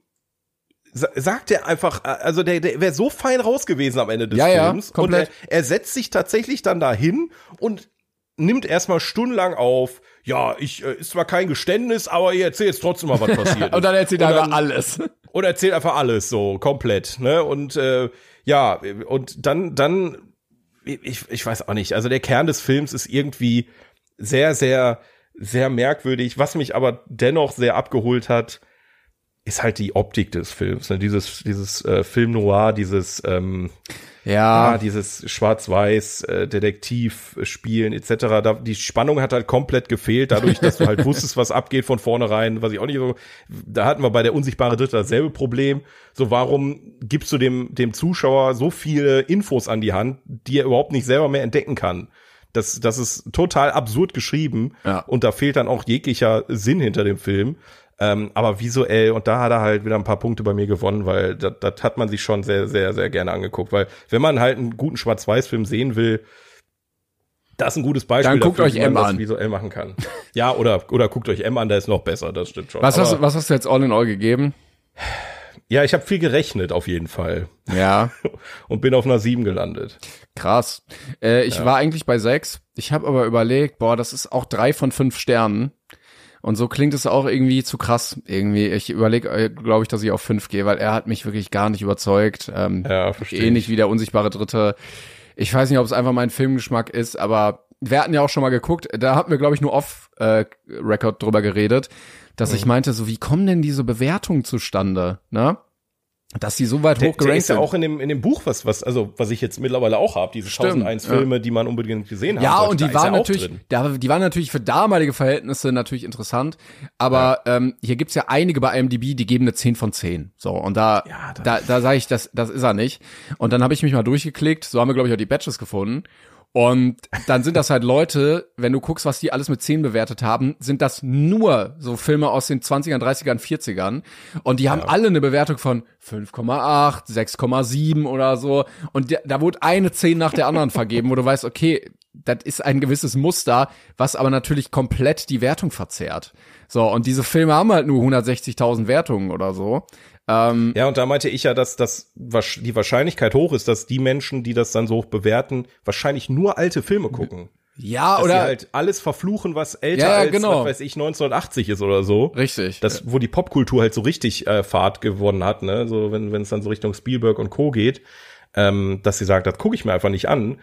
sa- sagt er einfach, äh, also der, der wäre so fein raus gewesen am Ende des Ja, ja, Films. komplett. Und er, er setzt sich tatsächlich dann dahin und nimmt erstmal stundenlang auf, ja, ich äh, ist zwar kein Geständnis, aber ich erzähle jetzt trotzdem mal, was passiert ist. Und dann erzählt er einfach alles. und erzählt einfach alles so komplett, ne? Und äh, ja, und dann dann ich, ich weiß auch nicht, also der Kern des Films ist irgendwie sehr sehr sehr merkwürdig, was mich aber dennoch sehr abgeholt hat, ist halt die Optik des Films, ne? dieses dieses äh, Film Noir, dieses ähm, Ja. Ah, dieses Schwarz-Weiß äh, spielen etc. Da, die Spannung hat halt komplett gefehlt, dadurch, dass du halt wusstest, was abgeht von vornherein, was ich auch nicht so. Da hatten wir bei der unsichtbare Dritte dasselbe Problem. So, warum gibst du dem dem Zuschauer so viele Infos an die Hand, die er überhaupt nicht selber mehr entdecken kann? Das, das ist total absurd geschrieben Ja. und da fehlt dann auch jeglicher Sinn hinter dem Film. Ähm, aber visuell, und da hat er halt wieder ein paar Punkte bei mir gewonnen, weil das, das hat man sich schon sehr, sehr, sehr gerne angeguckt. Weil wenn man halt einen guten Schwarz-Weiß-Film sehen will, das ist ein gutes Beispiel, Dann guckt dafür, euch wie man M das an. visuell machen kann. Ja, oder, oder guckt euch M an, der ist noch besser, das stimmt schon. Was Aber- hast, was hast du jetzt all in all gegeben? Ja, ich habe viel gerechnet auf jeden Fall Ja, und bin auf einer 7 gelandet. krass. Äh, ich war eigentlich bei sechs. Ich habe aber überlegt, boah, das ist auch drei von fünf Sternen. Und so klingt es auch irgendwie zu krass. Irgendwie, ich überlege, glaube ich, dass ich auf fünf gehe, weil er hat mich wirklich gar nicht überzeugt. Ähm, Ja, verstehe. ähnlich wie der unsichtbare Dritte. Ich weiß nicht, ob es einfach mein Filmgeschmack ist, aber wir hatten ja auch schon mal geguckt, da hatten wir, glaube ich, nur off-Record drüber geredet, dass Mhm. ich meinte, so wie kommen denn diese Bewertungen zustande, ne? Dass die so weit hoch gerankt ist ja auch in dem, in dem Buch, was, was, also, was ich jetzt mittlerweile auch habe, diese Stimmt, 1001 ja. Filme, die man unbedingt gesehen haben Ja, sollte, und da die waren natürlich, da, die waren natürlich für damalige Verhältnisse natürlich interessant. Aber ähm, hier gibt's ja einige bei IMDb, die geben eine 10 von 10. So, und da, Ja, das- da, da sage ich, das, das ist er nicht. Und dann habe ich mich mal durchgeklickt, so haben wir, glaube ich, auch die Badges gefunden. Und dann sind das halt Leute, wenn du guckst, was die alles mit 10 bewertet haben, sind das nur so Filme aus den 20ern, 30ern, 40ern. Und die haben alle eine Bewertung von 5,8, 6,7 oder so. Und da- da wurde eine 10 nach der anderen vergeben, wo du weißt, okay, das ist ein gewisses Muster, was aber natürlich komplett die Wertung verzerrt. So, und diese Filme haben halt nur 160.000 Wertungen oder so. Ähm, Ja, und da meinte ich ja, dass, dass die Wahrscheinlichkeit hoch ist, dass die Menschen, die das dann so hoch bewerten, wahrscheinlich nur alte Filme gucken. ja, Dass oder halt alles verfluchen, was älter Ja, ja, als, genau. was weiß ich, 1980 ist oder so. richtig. Das, wo die Popkultur halt so richtig äh, Fahrt gewonnen hat, ne, so wenn wenn es dann so Richtung Spielberg und Co. geht, ähm, dass sie sagt, das gucke ich mir einfach nicht an.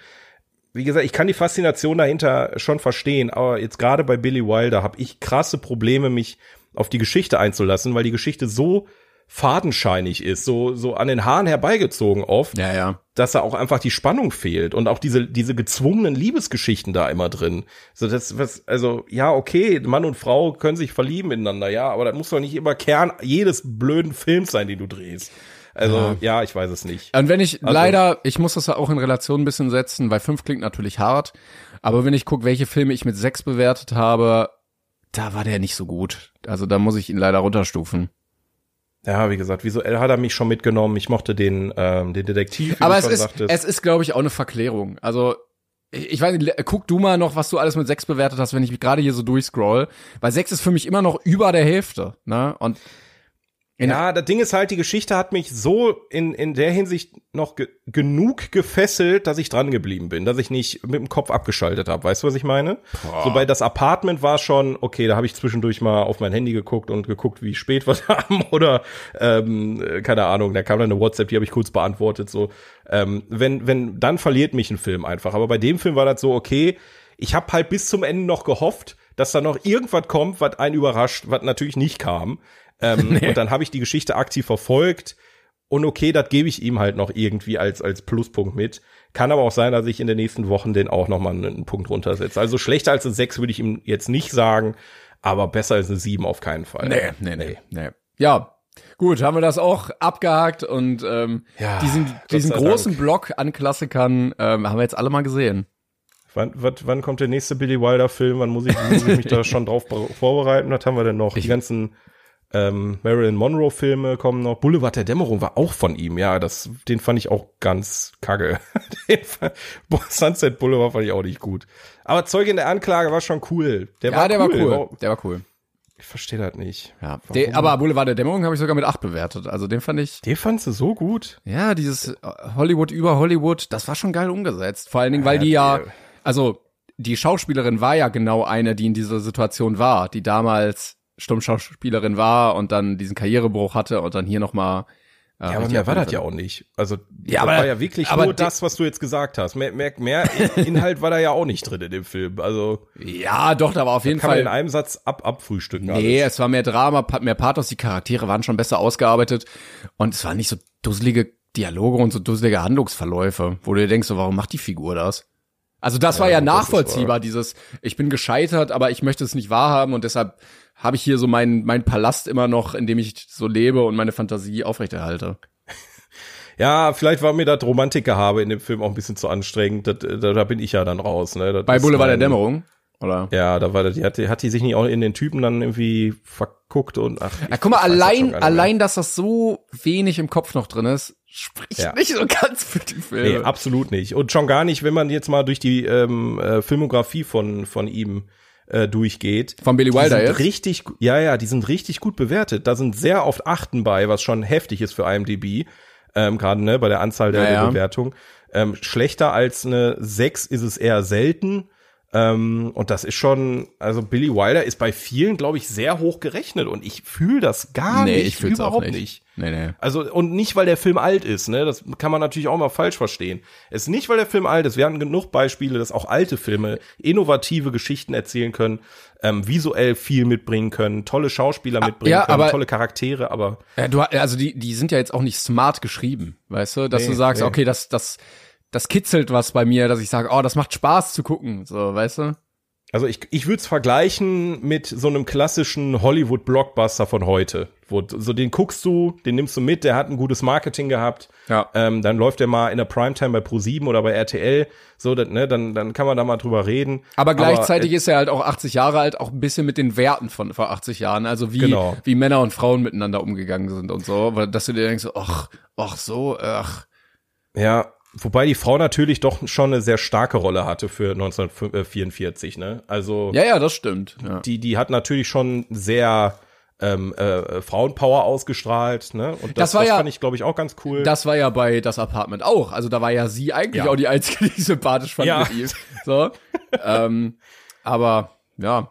Wie gesagt, ich kann die Faszination dahinter schon verstehen, aber jetzt gerade bei Billy Wilder habe ich krasse Probleme, mich auf die Geschichte einzulassen, weil die Geschichte so fadenscheinig ist, so so an den Haaren herbeigezogen oft, ja, ja. dass da auch einfach die Spannung fehlt und auch diese diese gezwungenen Liebesgeschichten da immer drin. So das was also ja okay, Mann und Frau können sich verlieben ineinander, ja, aber das muss doch nicht immer Kern jedes blöden Films sein, den du drehst. Also ja, ich weiß es nicht. Und wenn ich Also- leider, ich muss das ja auch in Relation ein bisschen setzen, weil fünf klingt natürlich hart, aber wenn ich gucke, welche Filme ich mit sechs bewertet habe, da war der nicht so gut. Also da muss ich ihn leider runterstufen. Ja, wie gesagt, visuell hat er mich schon mitgenommen. Ich mochte den ähm, den Detektiv, Aber es ist, sagtest. es ist, glaube ich, auch eine Verklärung. Also ich weiß nicht, guck du mal noch, was du alles mit sechs bewertet hast, wenn ich gerade hier so durchscroll. Weil sechs ist für mich immer noch über der Hälfte. Ne? Und Ja, das Ding ist halt, die Geschichte hat mich so in, in der Hinsicht noch ge genug gefesselt, dass ich dran geblieben bin, dass ich nicht mit dem Kopf abgeschaltet habe. Weißt du, was ich meine? So bei das Apartment war schon, okay, da habe ich zwischendurch mal auf mein Handy geguckt und geguckt, wie spät wir haben oder ähm, äh, keine Ahnung, da kam dann eine WhatsApp, die habe ich kurz beantwortet. So, ähm, wenn, wenn, dann verliert mich ein Film einfach. Aber bei dem Film war das so, okay, ich habe halt bis zum Ende noch gehofft, dass da noch irgendwas kommt, was einen überrascht, was natürlich nicht kam. Ähm, Und dann habe ich die Geschichte aktiv verfolgt. Und okay, das gebe ich ihm halt noch irgendwie als, als Pluspunkt mit. Kann aber auch sein, dass ich in den nächsten Wochen den auch noch mal einen, Punkt runtersetze. Also schlechter als eine 6 würde ich ihm jetzt nicht sagen, aber besser als eine 7 auf keinen Fall. Nee, nee, nee, nee. Ja, gut, haben wir das auch abgehakt und ähm, Ja, diesen, diesen großen Dank. Block an Klassikern ähm, haben wir jetzt alle mal gesehen. Wann, wat, wann kommt der nächste Billy Wilder Film? Wann muss ich, muss ich mich da schon drauf be- vorbereiten? Was haben wir denn noch? die ganzen ähm, Marilyn Monroe Filme kommen noch. Boulevard der Dämmerung war auch von ihm. Ja, das, den fand ich auch ganz kacke. den, fand- Sunset Boulevard fand ich auch nicht gut. Aber Zeugin der Anklage war schon cool. Der Ja, war der cool. war cool. Der war cool. Ich verstehe das nicht. Ja, der, aber Boulevard der Dämmerung habe ich sogar mit acht bewertet. Also den fand ich, Den fandst du so gut? ja, dieses Hollywood über Hollywood, das war schon geil umgesetzt. Vor allen Dingen, weil die ja, also die Schauspielerin war ja genau eine, die in dieser Situation war, die damals Stummschauspielerin war und dann diesen Karrierebruch hatte und dann hier nochmal. Äh, Ja, aber mehr war das ja auch nicht. Also, Ja, das aber- war ja wirklich nur das, was du jetzt gesagt hast. Mehr, mehr, mehr Inhalt war da ja auch nicht drin in dem Film. Also, Ja, doch, da war auf jeden kann man in Fall. einem Satz ab, abfrühstücken. Nee, alles. es war mehr Drama, mehr Pathos, die Charaktere waren schon besser ausgearbeitet und es waren nicht so dusselige Dialoge und so dusselige Handlungsverläufe, wo du dir denkst, so, warum macht die Figur das? Also das war ja das ist nachvollziehbar, dieses, ich bin gescheitert, aber ich möchte es nicht wahrhaben und deshalb habe ich hier so meinen mein Palast immer noch, in dem ich so lebe und meine Fantasie aufrechterhalte. Ja, vielleicht war mir das Romantikgehabe in dem Film auch ein bisschen zu anstrengend. Das, da, da bin ich ja dann raus. Ne? Das Bei ist Boulevard der Dämmerung. Oder? Ja, da war die hat, die hat die sich nicht auch in den Typen dann irgendwie verguckt und ach. Ja, guck mal, weiß das allein, allein, dass das so wenig im Kopf noch drin ist, spricht Ja. nicht so ganz für die Nee, Filme. absolut nicht. Und schon gar nicht, wenn man jetzt mal durch die ähm, äh, Filmografie von, von ihm äh, durchgeht. Von Billy Die Wilder sind jetzt? richtig, ja, ja, die sind richtig gut bewertet. Da sind sehr oft Achten bei, was schon heftig ist für IMDb, ähm, gerade ne, bei der Anzahl der, Ja, der. Bewertung. Ähm, schlechter als eine 6 ist es eher selten. Ähm, und das ist schon, also Billy Wilder ist bei vielen, glaube ich, sehr hoch gerechnet und ich fühle das gar nee, nicht, ich überhaupt auch nicht. nicht. Nee, nee. Also, und nicht, weil der Film alt ist, ne? Das kann man natürlich auch mal falsch verstehen. Es ist nicht, weil der Film alt ist. Wir hatten genug Beispiele, dass auch alte Filme innovative Geschichten erzählen können, ähm, visuell viel mitbringen können, tolle Schauspieler mitbringen Ah, ja, können, aber- tolle Charaktere, aber Ja, du, also die, die sind ja jetzt auch nicht smart geschrieben, weißt du, dass Nee, du sagst, okay, das, das, das kitzelt was bei mir, dass ich sage, oh, das macht Spaß zu gucken, so, weißt du? Also ich, ich würde es vergleichen mit so einem klassischen Hollywood-Blockbuster von heute. Wo, so den guckst du, den nimmst du mit, der hat ein gutes Marketing gehabt. Ja. Ähm, dann läuft der mal in der Primetime bei Pro7 oder bei RTL. So, das, ne, dann, dann kann man da mal drüber reden. Aber gleichzeitig äh, ist er halt auch 80 Jahre alt, auch ein bisschen mit den Werten von vor 80 Jahren, also wie, Genau. wie Männer und Frauen miteinander umgegangen sind und so, weil, dass du dir denkst, ach, ach so, ach, Ja, wobei die Frau natürlich doch schon eine sehr starke Rolle hatte für 1944, ne? Also ja, ja, das stimmt. Ja. die, die hat natürlich schon sehr ähm, äh, Frauenpower ausgestrahlt, ne? Und das, Das war ja- fand ich, glaube ich, auch ganz cool. Das war ja bei das Apartment auch. Also da war ja sie eigentlich Ja. auch die einzige, die sympathisch fand Ja. mit ihm. So. ähm, aber ja.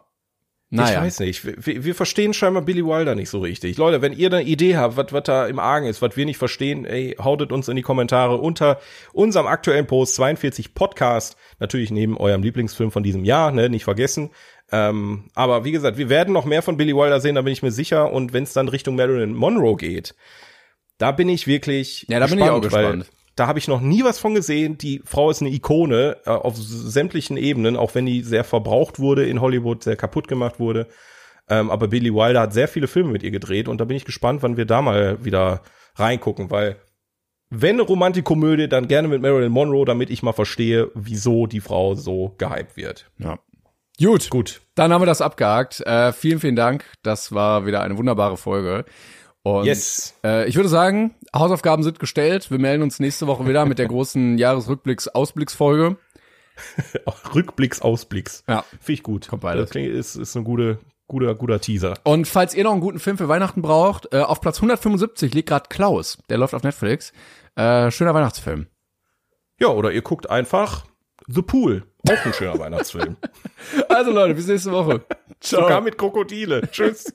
Naja. Ich weiß nicht. Wir, wir verstehen scheinbar Billy Wilder nicht so richtig. Leute, wenn ihr eine Idee habt, was da im Argen ist, was wir nicht verstehen, ey, hautet uns in die Kommentare unter unserem aktuellen Post 42 Podcast. Natürlich neben eurem Lieblingsfilm von diesem Jahr, ne, nicht vergessen. Ähm, aber wie gesagt, wir werden noch mehr von Billy Wilder sehen, da bin ich mir sicher. Und wenn es dann Richtung Marilyn Monroe geht, da bin ich wirklich Ja, da bin ich auch gespannt. Da habe ich noch nie was von gesehen. Die Frau ist eine Ikone äh, auf sämtlichen Ebenen, auch wenn die sehr verbraucht wurde in Hollywood, sehr kaputt gemacht wurde. Ähm, aber Billy Wilder hat sehr viele Filme mit ihr gedreht und da bin ich gespannt, wann wir da mal wieder reingucken, weil wenn eine Romantikkomödie, dann gerne mit Marilyn Monroe, damit ich mal verstehe, wieso die Frau so gehypt wird. Ja. Gut. Gut. Dann haben wir das abgehakt. Äh, vielen, vielen Dank. Das war wieder eine wunderbare Folge. Und Yes. äh, ich würde sagen, Hausaufgaben sind gestellt. Wir melden uns nächste Woche wieder mit der großen Jahresrückblicks-Ausblicksfolge. Rückblicks, Ausblicks. Ja. Finde ich gut. Kommt beides. Das klingt, ist, ist ein gute, guter, guter Teaser. Und falls ihr noch einen guten Film für Weihnachten braucht, äh, auf Platz 175 liegt gerade Klaus. Der läuft auf Netflix. Äh, schöner Weihnachtsfilm. Ja, oder ihr guckt einfach The Pool. Auch ein schöner Weihnachtsfilm. Also Leute, bis nächste Woche. Ciao. Sogar mit Krokodile. Tschüss.